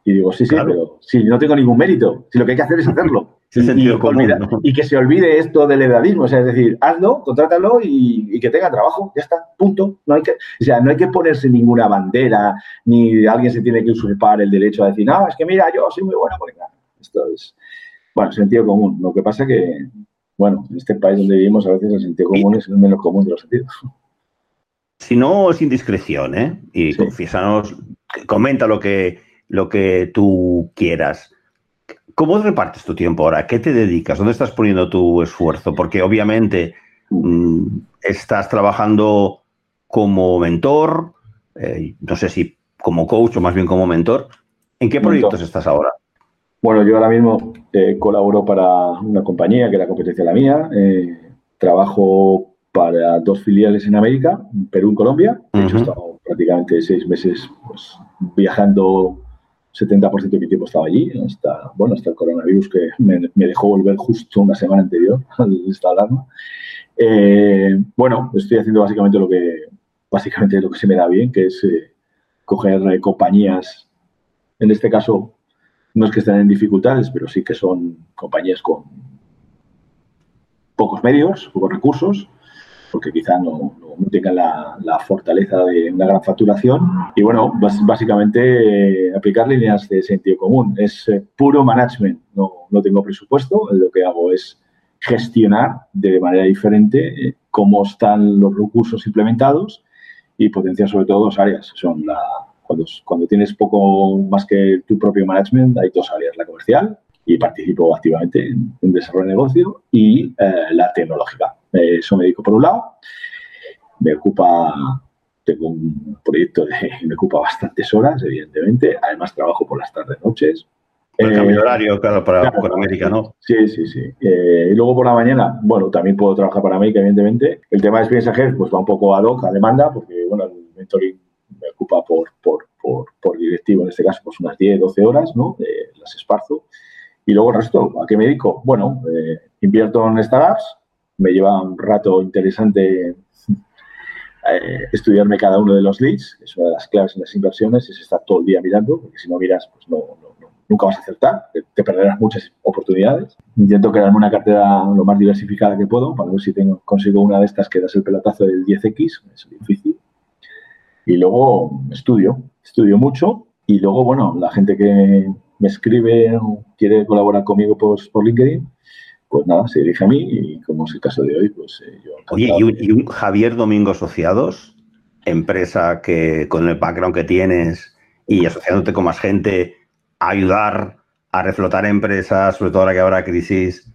digo, sí, sí, pero si no tengo ningún mérito, si lo que hay que hacer es hacerlo. y, que se olvide esto del edadismo, o sea, es decir, hazlo, contrátalo y, que tenga trabajo, ya está, punto. No hay que, o sea, no hay que ponerse ninguna bandera, ni alguien se tiene que usurpar el derecho a decir, no, es que mira, yo soy muy bueno, porque esto es, bueno, sentido común. Lo que pasa que, bueno, en este país donde vivimos a veces el sentido común es el menos común de los sentidos. Si no es indiscreción, ¿eh? Y sí. comenta lo que, lo que tú quieras. ¿Cómo repartes tu tiempo ahora? ¿Qué te dedicas? ¿Dónde estás poniendo tu esfuerzo? Porque obviamente mm, estás trabajando como mentor, eh, no sé si como coach o más bien como mentor. ¿En qué proyectos estás ahora? Bueno, yo ahora mismo eh, colaboro para una compañía que es la competencia de la mía. Eh, trabajo para dos filiales en América, Perú y Colombia. De hecho, he estado prácticamente seis meses pues, viajando 70% de mi tiempo estaba allí, hasta, bueno, hasta el coronavirus que me, dejó volver justo una semana anterior a esta alarma. Eh, bueno, estoy haciendo básicamente lo que, básicamente lo que se me da bien, que es coger eh, compañías, en este caso, no es que estén en dificultades, pero sí que son compañías con pocos medios, pocos recursos, porque quizá no, tengan la, fortaleza de una gran facturación. Y bueno, básicamente eh, aplicar líneas de sentido común. Es eh, puro management, no, no tengo presupuesto, lo que hago es gestionar de manera diferente eh, cómo están los recursos implementados y potenciar sobre todo dos áreas. Son la, cuando, cuando tienes poco más que tu propio management, hay dos áreas, la comercial y participo activamente en, desarrollo de negocio y eh, la tecnológica. Eso me dedico por un lado. Me ocupa, tengo un proyecto que me ocupa bastantes horas, evidentemente. Además, trabajo por las tardes, noches. El cambio de horario, claro, para, América, ¿no? Sí, sí, sí. Eh, y luego por la mañana, bueno, también puedo trabajar para América, evidentemente. El tema de mensajeros, pues va un poco ad hoc, a demanda, porque, bueno, el mentoring me ocupa por, por, por, por directivo, en este caso, pues unas 10, 12 horas, ¿no? las esparzo. Y luego el resto, ¿a qué me dedico? Bueno, eh, invierto en startups, me lleva un rato interesante eh, estudiarme cada uno de los leads, es una de las claves en las inversiones, es estar todo el día mirando, porque si no miras, pues no, nunca vas a acertar, te, perderás muchas oportunidades. Intento crearme una cartera lo más diversificada que puedo, para ver si tengo, consigo una de estas que das el pelotazo del 10X, es difícil. Y luego estudio, estudio mucho y luego, bueno, la gente que me escribe o quiere colaborar conmigo por, por LinkedIn, pues nada, se dirige a mí y como es el caso de hoy, pues eh, yo... Oye, ¿y un, ¿y un, Javier Domingo Asociados? Empresa que con el background que tienes y asociándote con más gente, ayudar a reflotar empresas, sobre todo ahora que habrá crisis,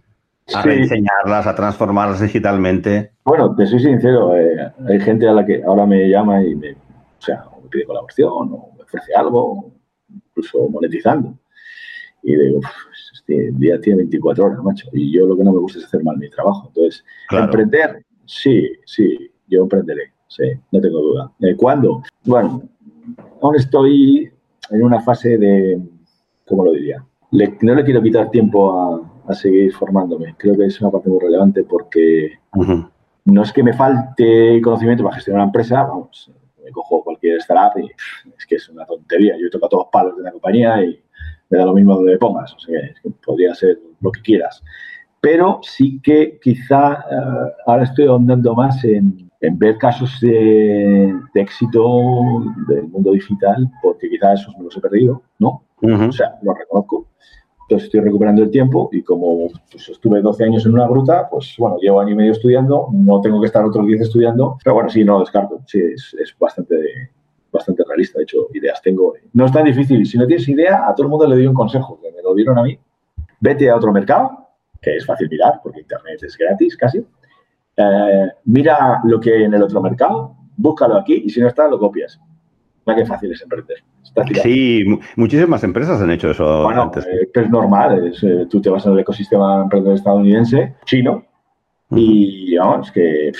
a rediseñarlas, a transformarlas digitalmente. Bueno, te soy sincero, eh, hay gente a la que ahora me llama y me, o sea, me pide colaboración o me ofrece algo, incluso monetizando. Y digo, este día tiene 24 horas, macho, y yo lo que no me gusta es hacer mal mi trabajo. Entonces, emprender, sí, sí, yo emprenderé, sí, no tengo duda. ¿Cuándo? Bueno, aún estoy en una fase de, ¿cómo lo diría? no le quiero quitar tiempo a, seguir formándome. Creo que es una parte muy relevante porque no es que me falte conocimiento para gestionar una empresa, vamos, me cojo cualquier startup y es que es una tontería. Yo toco todos los palos de la compañía y me da lo mismo donde me pongas. O sea, que podría ser lo que quieras. Pero sí que quizá eh, ahora estoy ahondando más en, ver casos de, éxito del mundo digital, porque quizá esos me los he perdido, ¿no? O sea, lo reconozco. Entonces estoy recuperando el tiempo y como pues, estuve 12 años en una gruta, pues bueno, llevo año y medio estudiando, no tengo que estar otros 10 estudiando, pero bueno, sí, no descarto, sí, es, es bastante, bastante realista, de hecho, ideas tengo. No es tan difícil, si no tienes idea, a todo el mundo le doy un consejo, que me lo dieron a mí, vete a otro mercado, que es fácil mirar, porque Internet es gratis casi, eh, mira lo que hay en el otro mercado, búscalo aquí y si no está, lo copias. Mira qué fácil es emprender. Sí, muchísimas empresas han hecho eso. Bueno, antes. Eh, es normal. Eh, tú te vas al ecosistema emprendedor estadounidense, chino, y vamos, que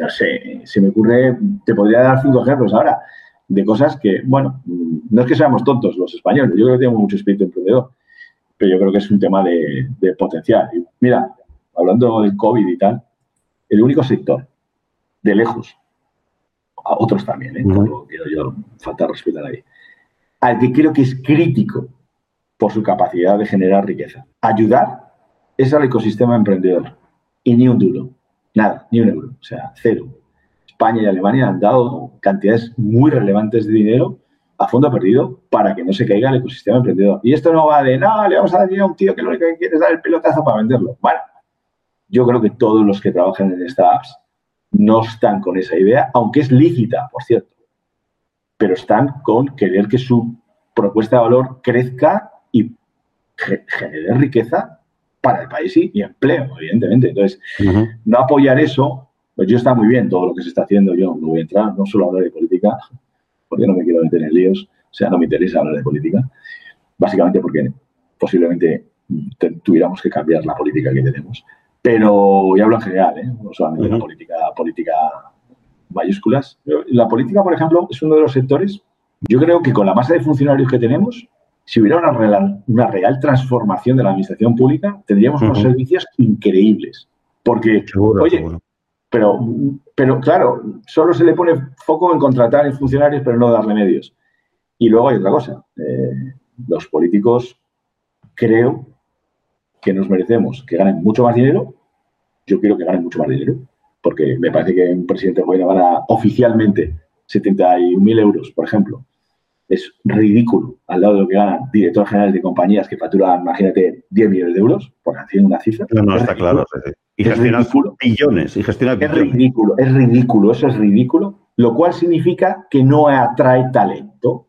no sé, se me ocurre, te podría dar cinco ejemplos ahora de cosas que, bueno, no es que seamos tontos los españoles, yo creo que tenemos mucho espíritu emprendedor, pero yo creo que es un tema de, potencial. mira, hablando del COVID y tal, el único sector, de lejos, a otros también, ¿eh? no quiero yo faltar respeto a nadie, al que creo que es crítico por su capacidad de generar riqueza. Ayudar es al ecosistema emprendedor. Y ni un duro. Nada, ni un euro. O sea, cero. España y Alemania han dado cantidades muy relevantes de dinero a fondo perdido para que no se caiga el ecosistema emprendedor. Y esto no va de, no, le vamos a dar dinero a un tío que lo único que quiere es dar el pelotazo para venderlo. Bueno, yo creo que todos los que trabajan en startups no están con esa idea, aunque es lícita, por cierto pero están con querer que su propuesta de valor crezca y genere riqueza para el país y, empleo, evidentemente. Entonces, no apoyar eso, pues yo está muy bien todo lo que se está haciendo, yo no voy a entrar, no solo hablar de política, porque no me quiero meter en líos, o sea, no me interesa hablar de política, básicamente porque posiblemente tuviéramos que cambiar la política que tenemos. Pero, y hablo en general, ¿eh? no solamente la política, política mayúsculas. La política, por ejemplo, es uno de los sectores, yo creo que con la masa de funcionarios que tenemos, si hubiera una real, una real transformación de la administración pública, tendríamos unos servicios increíbles. Porque, oye, Pero, pero claro, solo se le pone foco en contratar en funcionarios, pero no darle medios. Y luego hay otra cosa. Eh, los políticos creo que nos merecemos que ganen mucho más dinero. Yo quiero que ganen mucho más dinero, porque me parece que un presidente de gobierno gana oficialmente 71.000 euros, por ejemplo. Es ridículo al lado de lo que ganan directores generales de compañías que facturan, imagínate, 10 millones de euros, por hacer una cifra. No, no, está claro. Y gestiona billones. Y gestiona Es ridículo, es ridículo, eso es ridículo, lo cual significa que no atrae talento.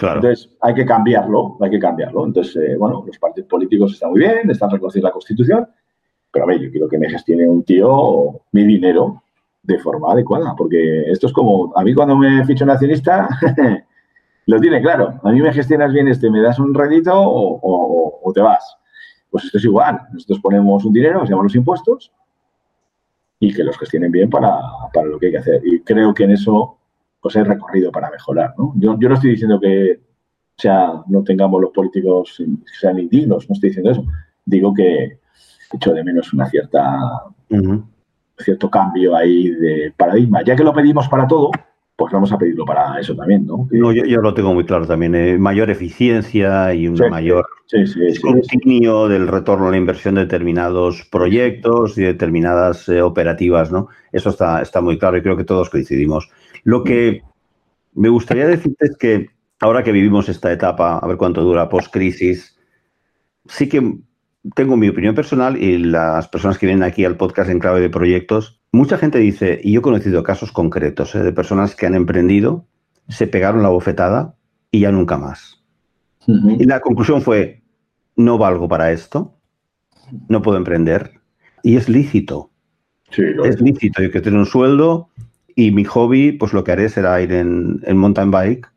Entonces, hay que cambiarlo, hay que cambiarlo. Entonces, eh, bueno, los partidos políticos están muy bien, están reconociendo la Constitución, pero a ver, yo quiero que me gestione un tío mi dinero de forma adecuada, porque esto es como, a mí cuando me ficho un accionista, lo tiene claro, a mí me gestionas bien este, me das un rédito o, te vas. Pues esto es igual, nosotros ponemos un dinero, se llaman los impuestos, y que los gestionen bien para, para lo que hay que hacer. Y creo que en eso pues hay recorrido para mejorar. ¿no? Yo, yo no estoy diciendo que sea, no tengamos los políticos que sean indignos, no estoy diciendo eso. Digo que echo de menos una cierta cierto cambio ahí de paradigma. Ya que lo pedimos para todo, pues vamos a pedirlo para eso también, ¿no? no yo, lo tengo muy claro también. Eh, mayor eficiencia y un mayor escrutinio del retorno a la inversión de determinados proyectos y determinadas eh, operativas, ¿no? Eso está, está muy claro y creo que todos coincidimos. Lo que me gustaría decirte es que ahora que vivimos esta etapa, a ver cuánto dura, post-crisis, sí que tengo mi opinión personal y las personas que vienen aquí al podcast en clave de proyectos, mucha gente dice, y yo he conocido casos concretos ¿eh? de personas que han emprendido, se pegaron la bofetada y ya nunca más. Y la conclusión fue, no valgo para esto, no puedo emprender, y es lícito. es lícito, yo que tengo un sueldo y mi hobby, pues lo que haré será ir en, en mountain bike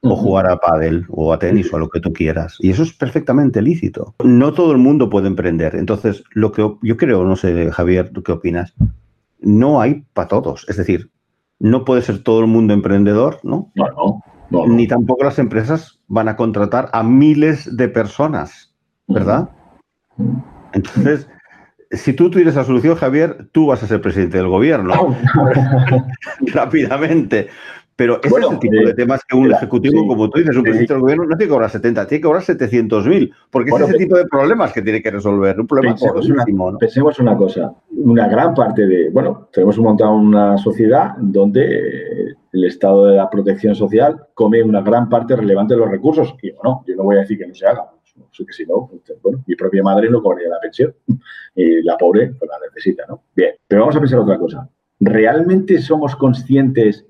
o jugar a pádel o a tenis o a lo que tú quieras. Y eso es perfectamente lícito. No todo el mundo puede emprender. Entonces, lo que yo creo, no sé, Javier, ¿tú qué opinas? No hay para todos. Es decir, no puede ser todo el mundo emprendedor, ¿no? No, no. Ni tampoco las empresas van a contratar a miles de personas, ¿verdad? Entonces, si tú tuvieras la solución, Javier, tú vas a ser presidente del gobierno. Rápidamente. Pero ese es el tipo de temas que un ejecutivo, como tú dices, un presidente del gobierno no tiene que cobrar 70, tiene que cobrar 700.000, porque es ese tipo de problemas que tiene que resolver. Un problema pensemos, una, pensemos una cosa, una gran parte de, bueno, tenemos montado una sociedad donde el Estado de la protección social come una gran parte relevante de los recursos. Y bueno, yo no voy a decir que no se haga, sé que si no, bueno, mi propia madre no cobraría la pensión y la pobre pues la necesita, ¿no? Bien, pero vamos a pensar otra cosa. ¿Realmente somos conscientes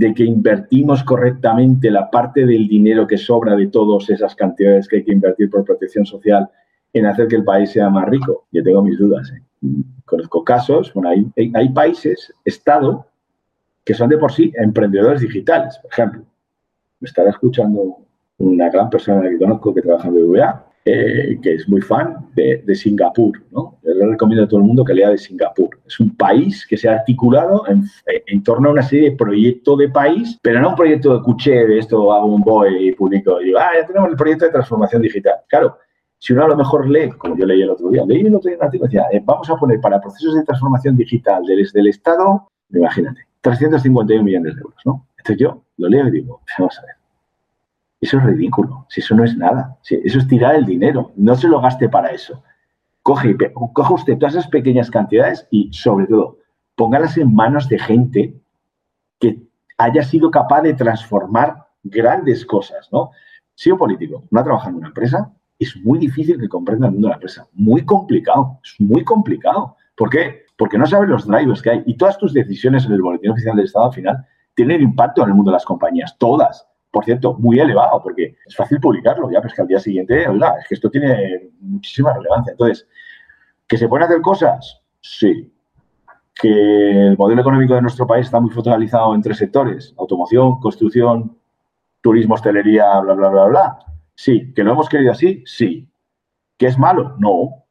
de que invertimos correctamente la parte del dinero que sobra de todas esas cantidades que hay que invertir por protección social en hacer que el país sea más rico? Yo tengo mis dudas. ¿eh? Conozco casos, bueno, hay, hay, países, Estado, que son de por sí emprendedores digitales. Por ejemplo, me estará escuchando una gran persona que conozco que trabaja en BBVA eh, que es muy fan de, Singapur. ¿no? le recomiendo a todo el mundo que lea de Singapur. Es un país que se ha articulado en, torno a una serie de proyectos de país, pero no un proyecto de cuché, de esto hago un boy y publico y digo, ah, ya tenemos el proyecto de transformación digital. Claro, si uno a lo mejor lee, como yo leí el otro día, leí el otro día un artículo decía, eh, vamos a poner para procesos de transformación digital desde el Estado, imagínate, 351 millones de euros, ¿no? Entonces yo lo leo y digo, vamos a ver, eso es ridículo, si eso no es nada, eso es tirar el dinero, no se lo gaste para eso. Coge, coge usted todas esas pequeñas cantidades y sobre todo póngalas en manos de gente que haya sido capaz de transformar grandes cosas, ¿no? Si un político no ha trabajado en una empresa, es muy difícil que comprenda el mundo de la empresa. Muy complicado, es muy complicado. ¿Por qué? Porque no sabes los drivers que hay y todas tus decisiones en el boletín oficial del Estado al final tienen impacto en el mundo de las compañías, todas por cierto, muy elevado, porque es fácil publicarlo, ya, pero es que al día siguiente, oiga, es que esto tiene muchísima relevancia. Entonces, ¿que se pueden hacer cosas? Sí. ¿Que el modelo económico de nuestro país está muy focalizado en tres sectores? Automoción, construcción, turismo, hostelería, bla, bla, bla, bla. Sí. ¿Que lo hemos querido así? Sí. ¿Que es malo? No.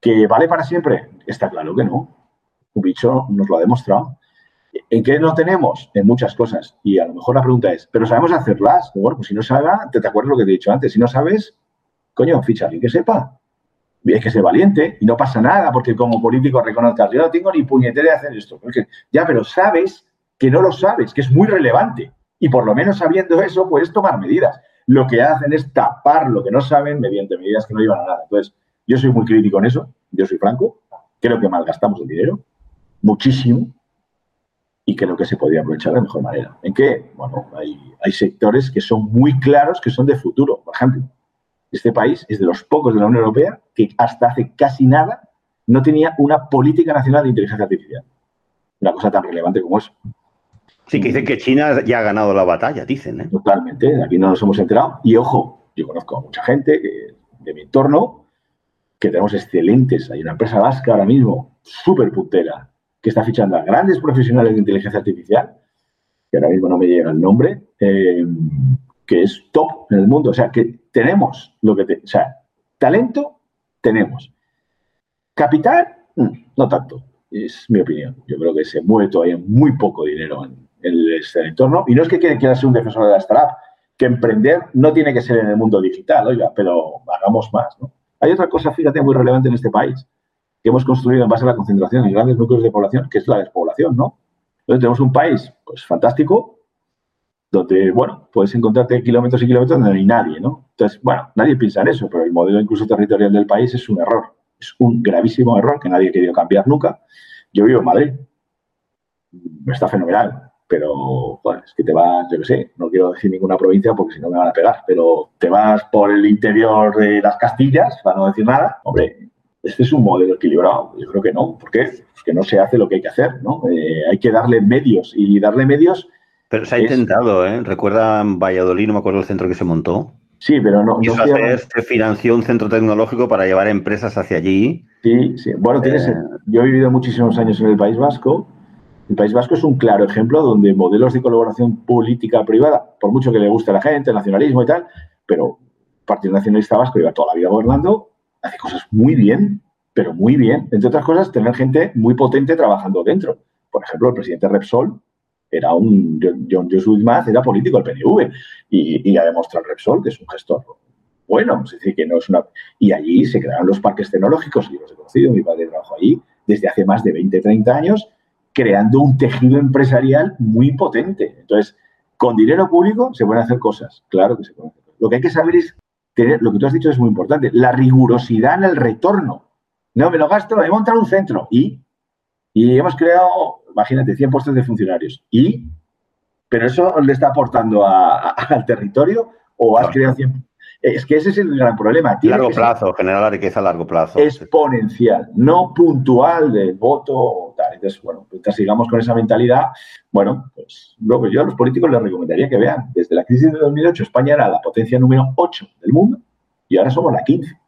¿Que vale para siempre? Está claro que no. Un bicho nos lo ha demostrado. ¿En qué no tenemos? En muchas cosas. Y a lo mejor la pregunta es, ¿pero sabemos hacerlas? Bueno, pues si no sabes, te, te acuerdas lo que te he dicho antes. Si no sabes, coño, ficha alguien que sepa. Hay que ser valiente y no pasa nada porque como político reconozcas, yo no tengo ni puñetera de hacer esto. ya, pero sabes que no lo sabes, que es muy relevante. Y por lo menos sabiendo eso, puedes tomar medidas. Lo que hacen es tapar lo que no saben mediante medidas que no llevan a nada. Entonces, yo soy muy crítico en eso, yo soy franco, creo que malgastamos el dinero, muchísimo, y creo que se podría aprovechar de mejor manera. ¿En qué? Bueno, hay, hay sectores que son muy claros que son de futuro. Por ejemplo, este país es de los pocos de la Unión Europea que hasta hace casi nada no tenía una política nacional de inteligencia artificial. Una cosa tan relevante como eso. Sí, que dicen que China ya ha ganado la batalla, dicen. ¿eh? Totalmente, aquí no nos hemos enterado. Y ojo, yo conozco a mucha gente de mi entorno que tenemos excelentes. Hay una empresa vasca ahora mismo, súper puntera, que está fichando a grandes profesionales de inteligencia artificial, que ahora mismo no me llega el nombre, eh, que es top en el mundo. O sea, que tenemos lo que... Te, o sea, talento tenemos. Capital, mm, no tanto. Es mi opinión. Yo creo que se mueve todavía muy poco dinero en, este entorno. Y no es que quiera ser un defensor de la startup, que emprender no tiene que ser en el mundo digital, oiga, pero hagamos más, ¿no? Hay otra cosa, fíjate, muy relevante en este país, que hemos construido en base a la concentración en grandes núcleos de población, que es la despoblación, ¿no? Entonces tenemos un país, pues, fantástico, donde, bueno, puedes encontrarte kilómetros y kilómetros donde no hay nadie, ¿no? Entonces, bueno, nadie piensa en eso, pero el modelo incluso territorial del país es un error. Es un gravísimo error que nadie ha querido cambiar nunca. Yo vivo en Madrid. Está fenomenal, pero bueno, es que te vas, yo qué sé, no quiero decir ninguna provincia porque si no me van a pegar, pero te vas por el interior de las Castillas, para no decir nada, hombre, este es un modelo equilibrado. Yo creo que no. ¿Por qué? Porque no se hace lo que hay que hacer, ¿no? Eh, hay que darle medios y darle medios. Pero se ha intentado, ¿eh? Recuerda Valladolid, no me acuerdo el centro que se montó. Sí, pero no. Se financió un centro tecnológico para llevar empresas hacia allí. Sí, sí. Bueno, tienes, eh. yo he vivido muchísimos años en el País Vasco. El País Vasco es un claro ejemplo donde modelos de colaboración política-privada, por mucho que le guste a la gente, el nacionalismo y tal, pero el Partido Nacionalista Vasco lleva toda la vida gobernando, hace cosas muy bien, pero muy bien. Entre otras cosas, tener gente muy potente trabajando dentro. Por ejemplo, el presidente Repsol era un John Joshua Maz era político del PNV y, ha demostrado Repsol que es un gestor bueno, es decir, que no es una... Y allí se crearon los parques tecnológicos, y los he conocido, mi padre trabajó allí desde hace más de 20, 30 años, creando un tejido empresarial muy potente. Entonces, con dinero público se pueden hacer cosas, claro que se pueden hacer. Lo que hay que saber es, tener, lo que tú has dicho es muy importante, la rigurosidad en el retorno. No, me lo gasto, me he montado un centro y, y hemos creado imagínate, 100 puestos de funcionarios. ¿Y? ¿Pero eso le está aportando al territorio o has creado 100? Es que ese es el gran problema. largo plazo, generar la riqueza a largo plazo. Exponencial, no puntual del voto. Tal. Entonces, bueno, mientras sigamos con esa mentalidad, bueno, pues luego yo a los políticos les recomendaría que vean, desde la crisis de 2008 España era la potencia número 8 del mundo y ahora somos la 15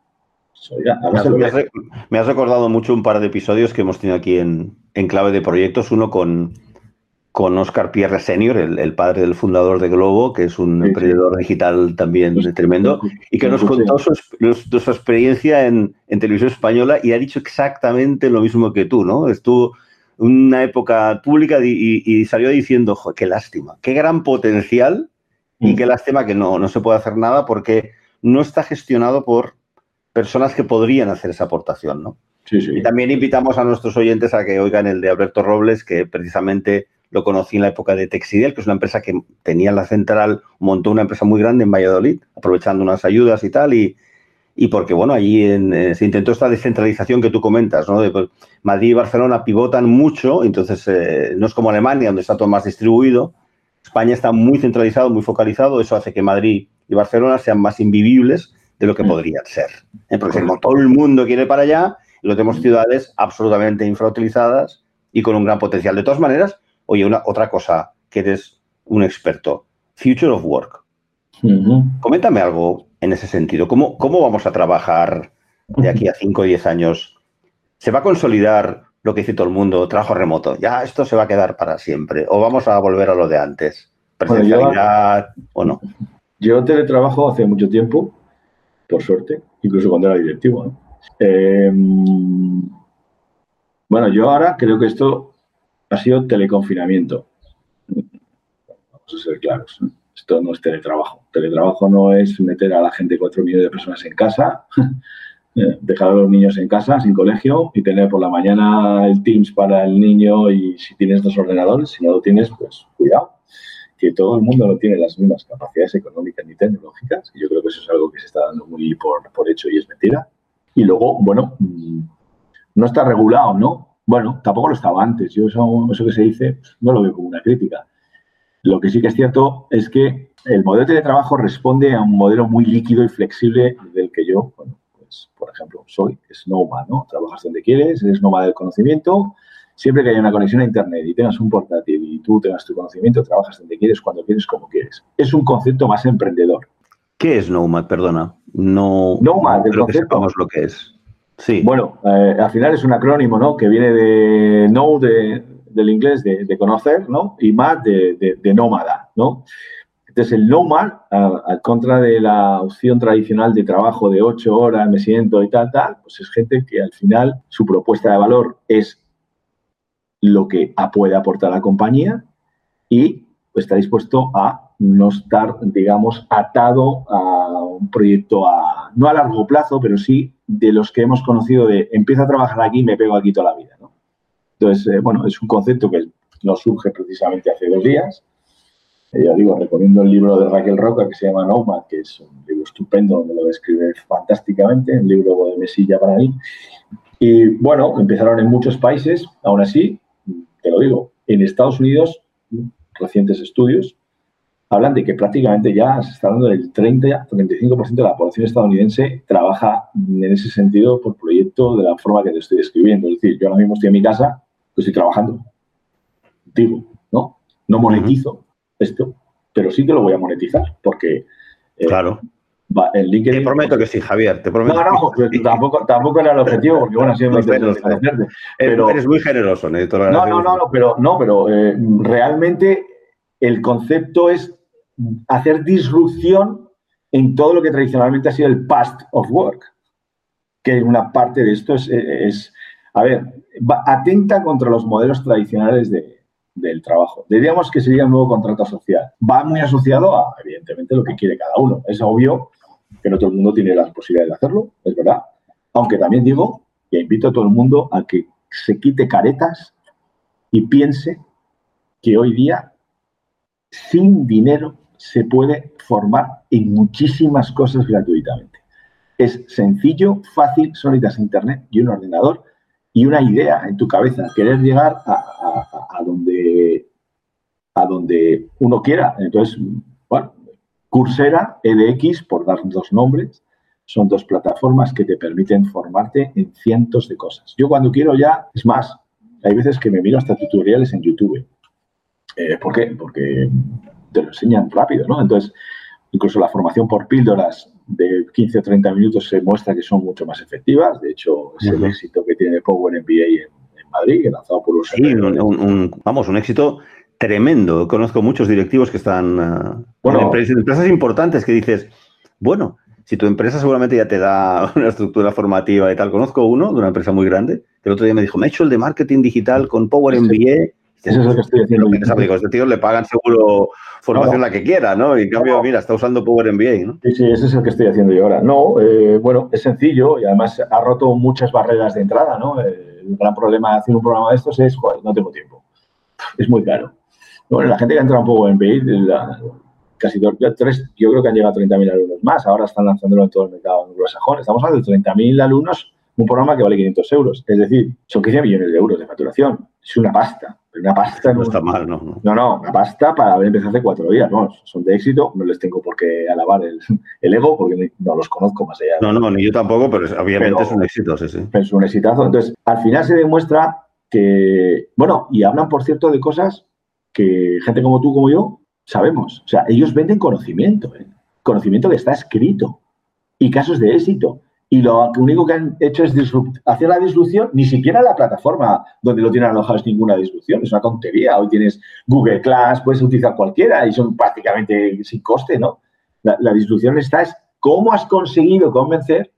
me, has, recordado mucho un par de episodios que hemos tenido aquí en, clave de proyectos. Uno con, con Oscar Pierre Senior, el, padre del fundador de Globo, que es un emprendedor digital también tremendo, y que nos contó su, su experiencia en, televisión española y ha dicho exactamente lo mismo que tú, ¿no? Estuvo una época pública y, salió diciendo, qué lástima, qué gran potencial y mm. qué lástima que no, no se puede hacer nada porque no está gestionado por personas que podrían hacer esa aportación, ¿no? Sí, sí. Y también invitamos a nuestros oyentes a que oigan el de Alberto Robles, que precisamente lo conocí en la época de Texidel, que es una empresa que tenía la central, montó una empresa muy grande en Valladolid, aprovechando unas ayudas y tal, y, y porque, bueno, allí eh, se intentó esta descentralización que tú comentas, ¿no? De, pues, Madrid y Barcelona pivotan mucho, entonces eh, no es como Alemania, donde está todo más distribuido. España está muy centralizado, muy focalizado, eso hace que Madrid y Barcelona sean más invivibles de lo que mm. podría ser. ¿eh? Porque como todo el mundo quiere para allá, lo tenemos mm. ciudades absolutamente infrautilizadas y con un gran potencial. De todas maneras, oye, una, otra cosa que eres un experto, Future of Work. Coméntame algo en ese sentido. ¿Cómo, ¿Cómo vamos a trabajar de aquí a 5 o 10 años? ¿Se va a consolidar lo que dice todo el mundo, trabajo remoto? ¿Ya esto se va a quedar para siempre? ¿O vamos a volver a lo de antes? ¿Presencialidad o no? Yo teletrabajo hace mucho tiempo por suerte, incluso cuando era directivo. Em, bueno, yo ahora creo que esto ha sido teleconfinamiento. Vamos a ser claros. Esto no es teletrabajo. Teletrabajo no es meter a la gente, cuatro millones de personas en casa, eh, dejar a los niños en casa, sin colegio, y tener por la mañana el Teams para el niño y si tienes dos ordenadores, si no lo tienes, pues cuidado que todo el mundo no tiene las mismas capacidades económicas ni tecnológicas, y yo creo que eso es algo que se está dando muy por, hecho y es mentira. Y luego, bueno, mm, no está regulado, ¿no? Bueno, tampoco lo estaba antes. Yo eso, eso que se dice no lo veo como una crítica. Lo que sí que es cierto es que el modelo de teletrabajo responde a un modelo muy líquido y flexible del que yo, bueno, pues, por ejemplo, soy, es ¿no? Trabajas donde quieres, eres nómada del conocimiento, siempre que haya una conexión a Internet y tengas un portátil y tú tengas tu conocimiento, trabajas donde quieres, cuando quieres, como quieres. Es un concepto más emprendedor. ¿Qué es Nomad? Perdona. No, Nomad, el concepto. lo que es. Sí. Bueno, eh, al final es un acrónimo, ¿no? Que viene de know, del inglés, de, conocer, ¿no? Y mad de, nómada, ¿no? Entonces, el nomad, al contra de la opción tradicional de trabajo de ocho horas, me siento y tal, tal, pues es gente que al final su propuesta de valor es lo que puede aportar la compañía y está dispuesto a no estar, digamos, atado a un proyecto a, no a largo plazo, pero sí de los que hemos conocido de empiezo a trabajar aquí y me pego aquí toda la vida. ¿no? Entonces, eh, bueno, es un concepto que nos surge precisamente hace dos días. Eh, ya digo, recomiendo el libro de Raquel Roca que se llama Nomad, que es un libro estupendo donde lo describe fantásticamente, un libro de mesilla para mí. Y bueno, empezaron en muchos países, aún así, te lo digo, en Estados Unidos, recientes estudios hablan de que prácticamente ya se está hablando del 30-35% de la población estadounidense trabaja en ese sentido por proyecto de la forma que te estoy describiendo. Es decir, yo ahora mismo estoy en mi casa, pues estoy trabajando. Digo, ¿no? No monetizo esto, pero sí que lo voy a monetizar porque... Eh, claro. Te prometo que sí, Javier. Te prometo. No, no, pues tampoco, tampoco era el objetivo, porque bueno, siempre no, pero, Eres muy generoso, No, no, no, no, pero, no, pero eh, realmente el concepto es hacer disrupción en todo lo que tradicionalmente ha sido el past of work. Que una parte de esto es, a ver, atenta contra los modelos tradicionales de, del trabajo. Diríamos que sería un nuevo contrato social. Va muy asociado a, evidentemente, lo que quiere cada uno. Es obvio que no todo el mundo tiene las posibilidades de hacerlo, es verdad. Aunque también digo que invito a todo el mundo a que se quite caretas y piense que hoy día, sin dinero, se puede formar en muchísimas cosas gratuitamente. Es sencillo, fácil, necesitas internet y un ordenador y una idea en tu cabeza, querer llegar a, donde, a donde uno quiera. Entonces, bueno, Coursera, EDX, por dar dos nombres, son dos plataformas que te permiten formarte en cientos de cosas. Yo cuando quiero ya, es más, hay veces que me miro hasta tutoriales en YouTube. Eh, ¿Por qué? Porque te lo enseñan rápido, ¿no? Entonces, incluso la formación por píldoras de 15 o 30 minutos se muestra que son mucho más efectivas. De hecho, es el éxito que tiene Power MBA en, en Madrid, lanzado por los... Sí, vamos, un éxito tremendo. Conozco muchos directivos que están uh, bueno, empresas, empresas importantes que dices, bueno, si tu empresa seguramente ya te da una estructura formativa y tal. Conozco uno de una empresa muy grande, que el otro día me dijo, me he hecho el de marketing digital con Power MBA. Eso es lo que estoy haciendo. Este tío le pagan seguro formación la que quiera, ¿no? Y en cambio, mira, está usando Power MBA, ¿no? Sí, sí, ese es el que estoy haciendo yo ahora. No, eh, bueno, es sencillo y además ha roto muchas barreras de entrada, ¿no? El gran problema de hacer un programa de estos es, joder, no tengo tiempo. Es muy caro. Bueno, la gente que ha entrado un poco en MBA, casi dos, tres, yo creo que han llegado a 30.000 alumnos más. Ahora están lanzándolo en todo el mercado anglosajón. Estamos hablando de 30.000 alumnos, un programa que vale 500 euros. Es decir, son 15 millones de euros de facturación. Es una pasta. Una pasta. No, está mal, ¿no? No, no, una pasta para haber empezado hace cuatro días. No, son de éxito. No les tengo por qué alabar el, ego porque no los conozco más allá. No, no, ni yo tampoco, pero obviamente es un éxito, sí, sí. Es un exitazo. Entonces, al final se demuestra que, bueno, y hablan, por cierto, de cosas que gente como tú, como yo, sabemos. O sea, ellos venden conocimiento, ¿eh? conocimiento que está escrito y casos de éxito. Y lo único que han hecho es hacer la disrupción, ni siquiera la plataforma donde lo tienen alojado es ninguna disrupción, es una tontería. Hoy tienes Google Class, puedes utilizar cualquiera y son prácticamente sin coste, ¿no? La, la disrupción está es cómo has conseguido convencer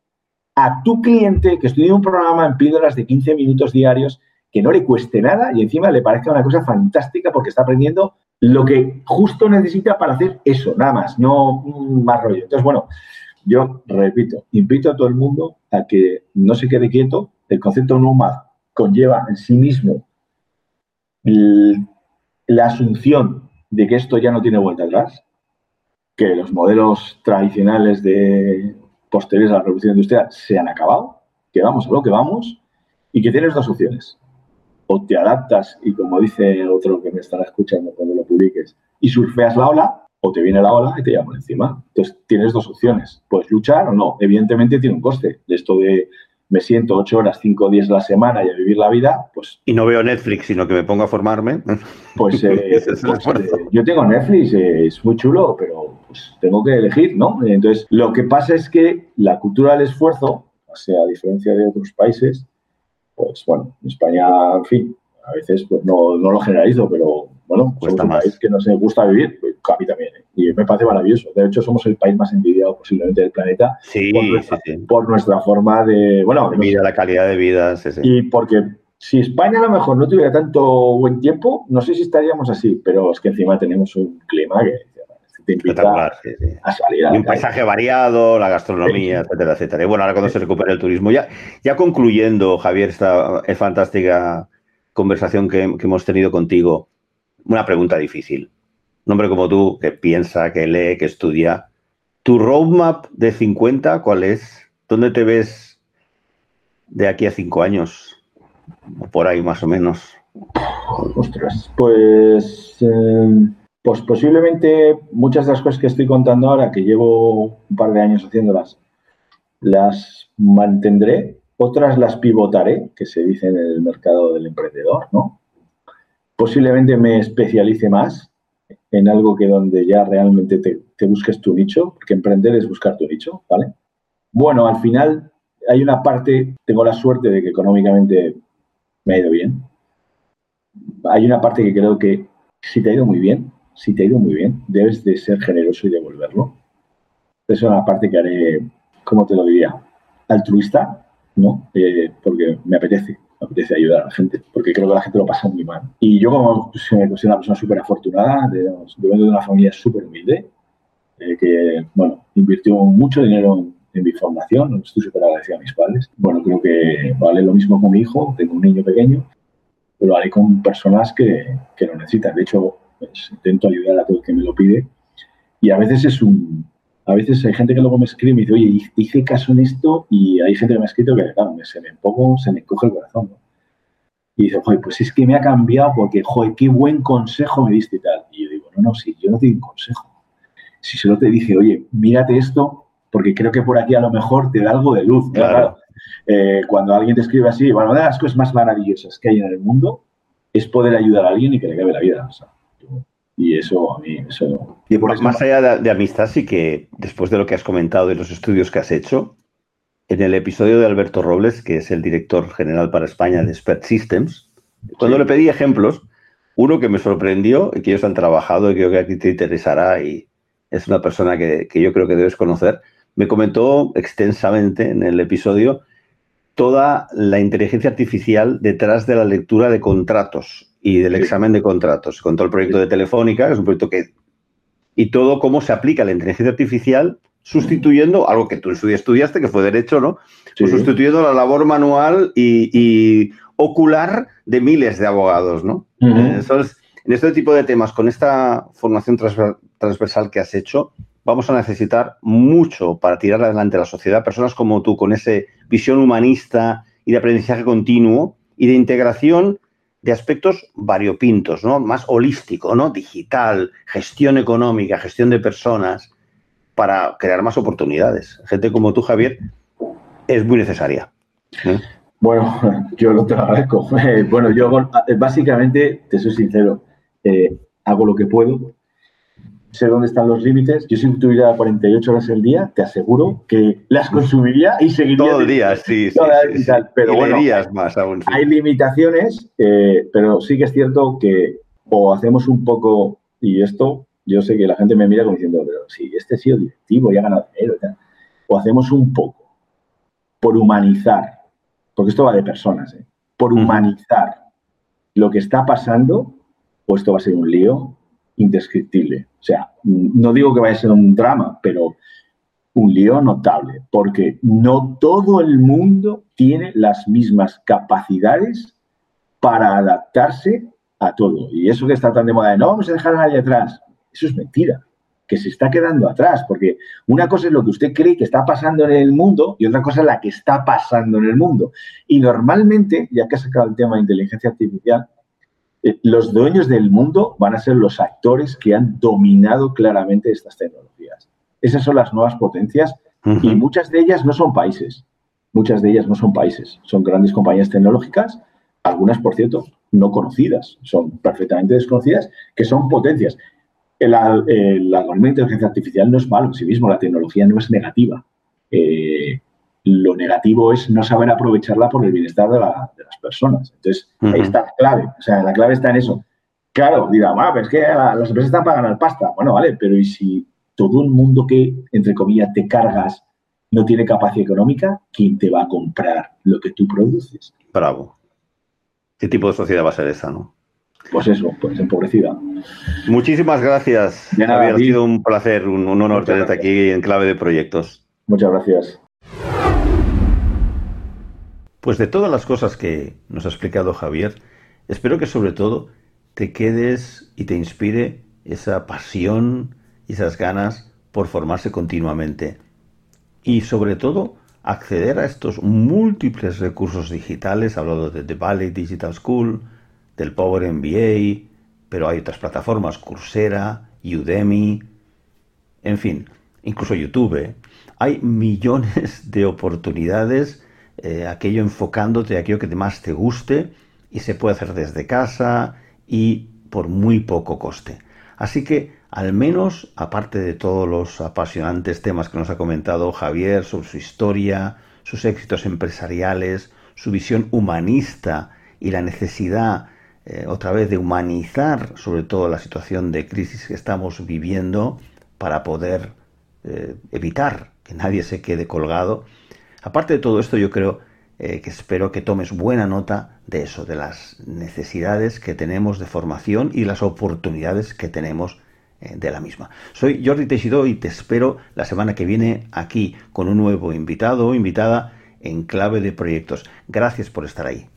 a tu cliente que estudie un programa en píldoras de 15 minutos diarios que no le cueste nada y encima le parezca una cosa fantástica porque está aprendiendo lo que justo necesita para hacer eso, nada más, no más rollo. Entonces, bueno, yo repito, invito a todo el mundo a que no se quede quieto. El concepto nómad conlleva en sí mismo la asunción de que esto ya no tiene vuelta atrás, que los modelos tradicionales de posteriores a la revolución industrial se han acabado, que vamos a lo que vamos y que tienes dos opciones. O te adaptas y como dice otro que me estará escuchando cuando lo publiques, y surfeas la ola, o te viene la ola y te llaman encima. Entonces tienes dos opciones, puedes luchar o no. Evidentemente tiene un coste. De esto de me siento ocho horas, cinco días a la semana y a vivir la vida, pues... Y no veo Netflix, sino que me pongo a formarme. Pues, eh, pues eh, yo tengo Netflix, eh, es muy chulo, pero pues tengo que elegir, ¿no? Entonces, lo que pasa es que la cultura del esfuerzo, o sea, a diferencia de otros países, pues bueno, en España, en fin, a veces pues no, no lo generalizo, pero bueno, pues es un país que nos gusta vivir, pues, a mí también, ¿eh? y me parece maravilloso. De hecho, somos el país más envidiado posiblemente del planeta por, nuestra, forma de, bueno, de vida, la calidad de vida. y porque si España a lo mejor no tuviera tanto buen tiempo, no sé si estaríamos así, pero es que encima tenemos un clima que te invita a salir. y un paisaje variado, la gastronomía, etcétera, etcétera. Y bueno, ahora cuando se recupere el turismo, ya, ya concluyendo, Javier, esta es fantástica conversación que hemos tenido contigo una pregunta difícil. Un hombre como tú, que piensa, que lee, que estudia. ¿Tu roadmap de 50 cuál es? ¿Dónde te ves de aquí a cinco años? O por ahí más o menos. Ostras, pues, eh, pues posiblemente muchas de las cosas que estoy contando ahora, que llevo un par de años haciéndolas, las mantendré, otras las pivotaré, que se dice en el mercado del emprendedor, ¿no? Posiblemente me especialice más en algo que donde ya realmente te, busques tu nicho, porque emprender es buscar tu nicho, ¿vale? Bueno, al final hay una parte, tengo la suerte de que económicamente me ha ido bien. Hay una parte que creo que si te ha ido muy bien, si te ha ido muy bien, debes de ser generoso y devolverlo. Esa es una parte que haré, ¿cómo te lo diría? Altruista, ¿no? Eh, porque me apetece me apetece ayudar a la gente, porque creo que la gente lo pasa muy mal. Y yo como pues, soy una persona súper afortunada, de, vengo de una familia súper humilde, eh, que, bueno, invirtió mucho dinero en, mi formación, estoy súper agradecido a mis padres. Bueno, creo que vale lo mismo con mi hijo, tengo un niño pequeño, pero haré con personas que, que lo necesitan. De hecho, pues, intento ayudar a todo el que me lo pide y a veces es un, a veces hay gente que luego me escribe y me dice, oye, hice caso en esto y hay gente que me ha escrito que, claro, se me pongo, se me coge el corazón. Y dice, joder, pues es que me ha cambiado porque, joder, qué buen consejo me diste y tal. Y yo digo, no, no, sí, yo no te di un consejo. Si solo te dije, oye, mírate esto porque creo que por aquí a lo mejor te da algo de luz. Claro. Eh, cuando alguien te escribe así, bueno, una de las cosas más maravillosas que hay en el mundo es poder ayudar a alguien y que le cabe la vida. O sea, y eso a mí, eso... Y más allá de, amistad, sí que después de lo que has comentado de los estudios que has hecho, en el episodio de Alberto Robles, que es el director general para España de Expert Systems, cuando le pedí ejemplos, uno que me sorprendió y que ellos han trabajado y creo que aquí te interesará y es una persona que, que yo creo que debes conocer, me comentó extensamente en el episodio toda la inteligencia artificial detrás de la lectura de contratos y del examen de contratos. Con todo el proyecto de Telefónica, que es un proyecto que... Y todo cómo se aplica la inteligencia artificial sustituyendo algo que tú en su día estudiaste, que fue derecho, ¿no? Pues sustituyendo la labor manual y, ocular de miles de abogados, ¿no? Entonces, en este tipo de temas, con esta formación transversal que has hecho, vamos a necesitar mucho para tirar adelante la sociedad, personas como tú, con esa visión humanista y de aprendizaje continuo y de integración de aspectos variopintos, ¿no? Más holístico, ¿no? Digital, gestión económica, gestión de personas, para crear más oportunidades. Gente como tú, Javier, es muy necesaria. ¿eh? Bueno, yo lo te agradezco. Bueno, yo básicamente, te soy sincero, eh, hago lo que puedo sé dónde están los límites. Yo si tuviera 48 horas al día, te aseguro que las consumiría y seguiría. Todo el día, sí, sí, Pero bueno, más aún. Hay limitaciones, eh, pero sí que es cierto que o hacemos un poco, y esto yo sé que la gente me mira como diciendo, pero si este ha sido directivo y ha ganado dinero, o hacemos un poco por humanizar, porque esto va de personas, ¿eh? por humanizar lo que está pasando, o esto va a ser un lío indescriptible. O sea, no digo que vaya a ser un drama, pero un lío notable, porque no todo el mundo tiene las mismas capacidades para adaptarse a todo. Y eso que está tan de moda de no vamos a dejar a nadie atrás, eso es mentira, que se está quedando atrás, porque una cosa es lo que usted cree que está pasando en el mundo y otra cosa es la que está pasando en el mundo. Y normalmente, ya que ha sacado el tema de inteligencia artificial, los dueños del mundo van a ser los actores que han dominado claramente estas tecnologías. Esas son las nuevas potencias y muchas de ellas no son países. Muchas de ellas no son países, son grandes compañías tecnológicas, algunas, por cierto, no conocidas, son perfectamente desconocidas, que son potencias. El, algoritmo de inteligencia artificial no es malo en sí mismo, la tecnología no es negativa. Eh, lo negativo es no saber aprovecharla por el bienestar de, las personas. Entonces, ahí está la clave. O sea, la clave está en eso. Claro, dirá, bueno, pero es que las empresas están pagando el pasta. Bueno, vale, pero ¿y si todo el mundo que, entre comillas, te cargas no tiene capacidad económica, ¿quién te va a comprar lo que tú produces? Bravo. ¿Qué tipo de sociedad va a ser esa, no? Pues eso, pues empobrecida. Muchísimas gracias. Ha sido un placer, un, honor tenerte aquí en Clave de Proyectos. Muchas gracias. Pues de todas las cosas que nos ha explicado Javier, espero que sobre todo te quedes y te inspire esa pasión y esas ganas por formarse continuamente. Y sobre todo, acceder a estos múltiples recursos digitales, hablado de The Valley Digital School, del Power MBA, pero hay otras plataformas, Coursera, Udemy, en fin, incluso YouTube. Hay millones de oportunidades, eh, aquello enfocándote a aquello que más te guste y se puede hacer desde casa y por muy poco coste. Así que al menos, aparte de todos los apasionantes temas que nos ha comentado Javier sobre su historia, sus éxitos empresariales, su visión humanista y la necesidad eh, otra vez de humanizar sobre todo la situación de crisis que estamos viviendo para poder eh, evitar que nadie se quede colgado. Aparte de todo esto, yo creo eh, que espero que tomes buena nota de eso, de las necesidades que tenemos de formación y las oportunidades que tenemos eh, de la misma. Soy Jordi Teixidó y te espero la semana que viene aquí con un nuevo invitado o invitada en clave de proyectos. Gracias por estar ahí.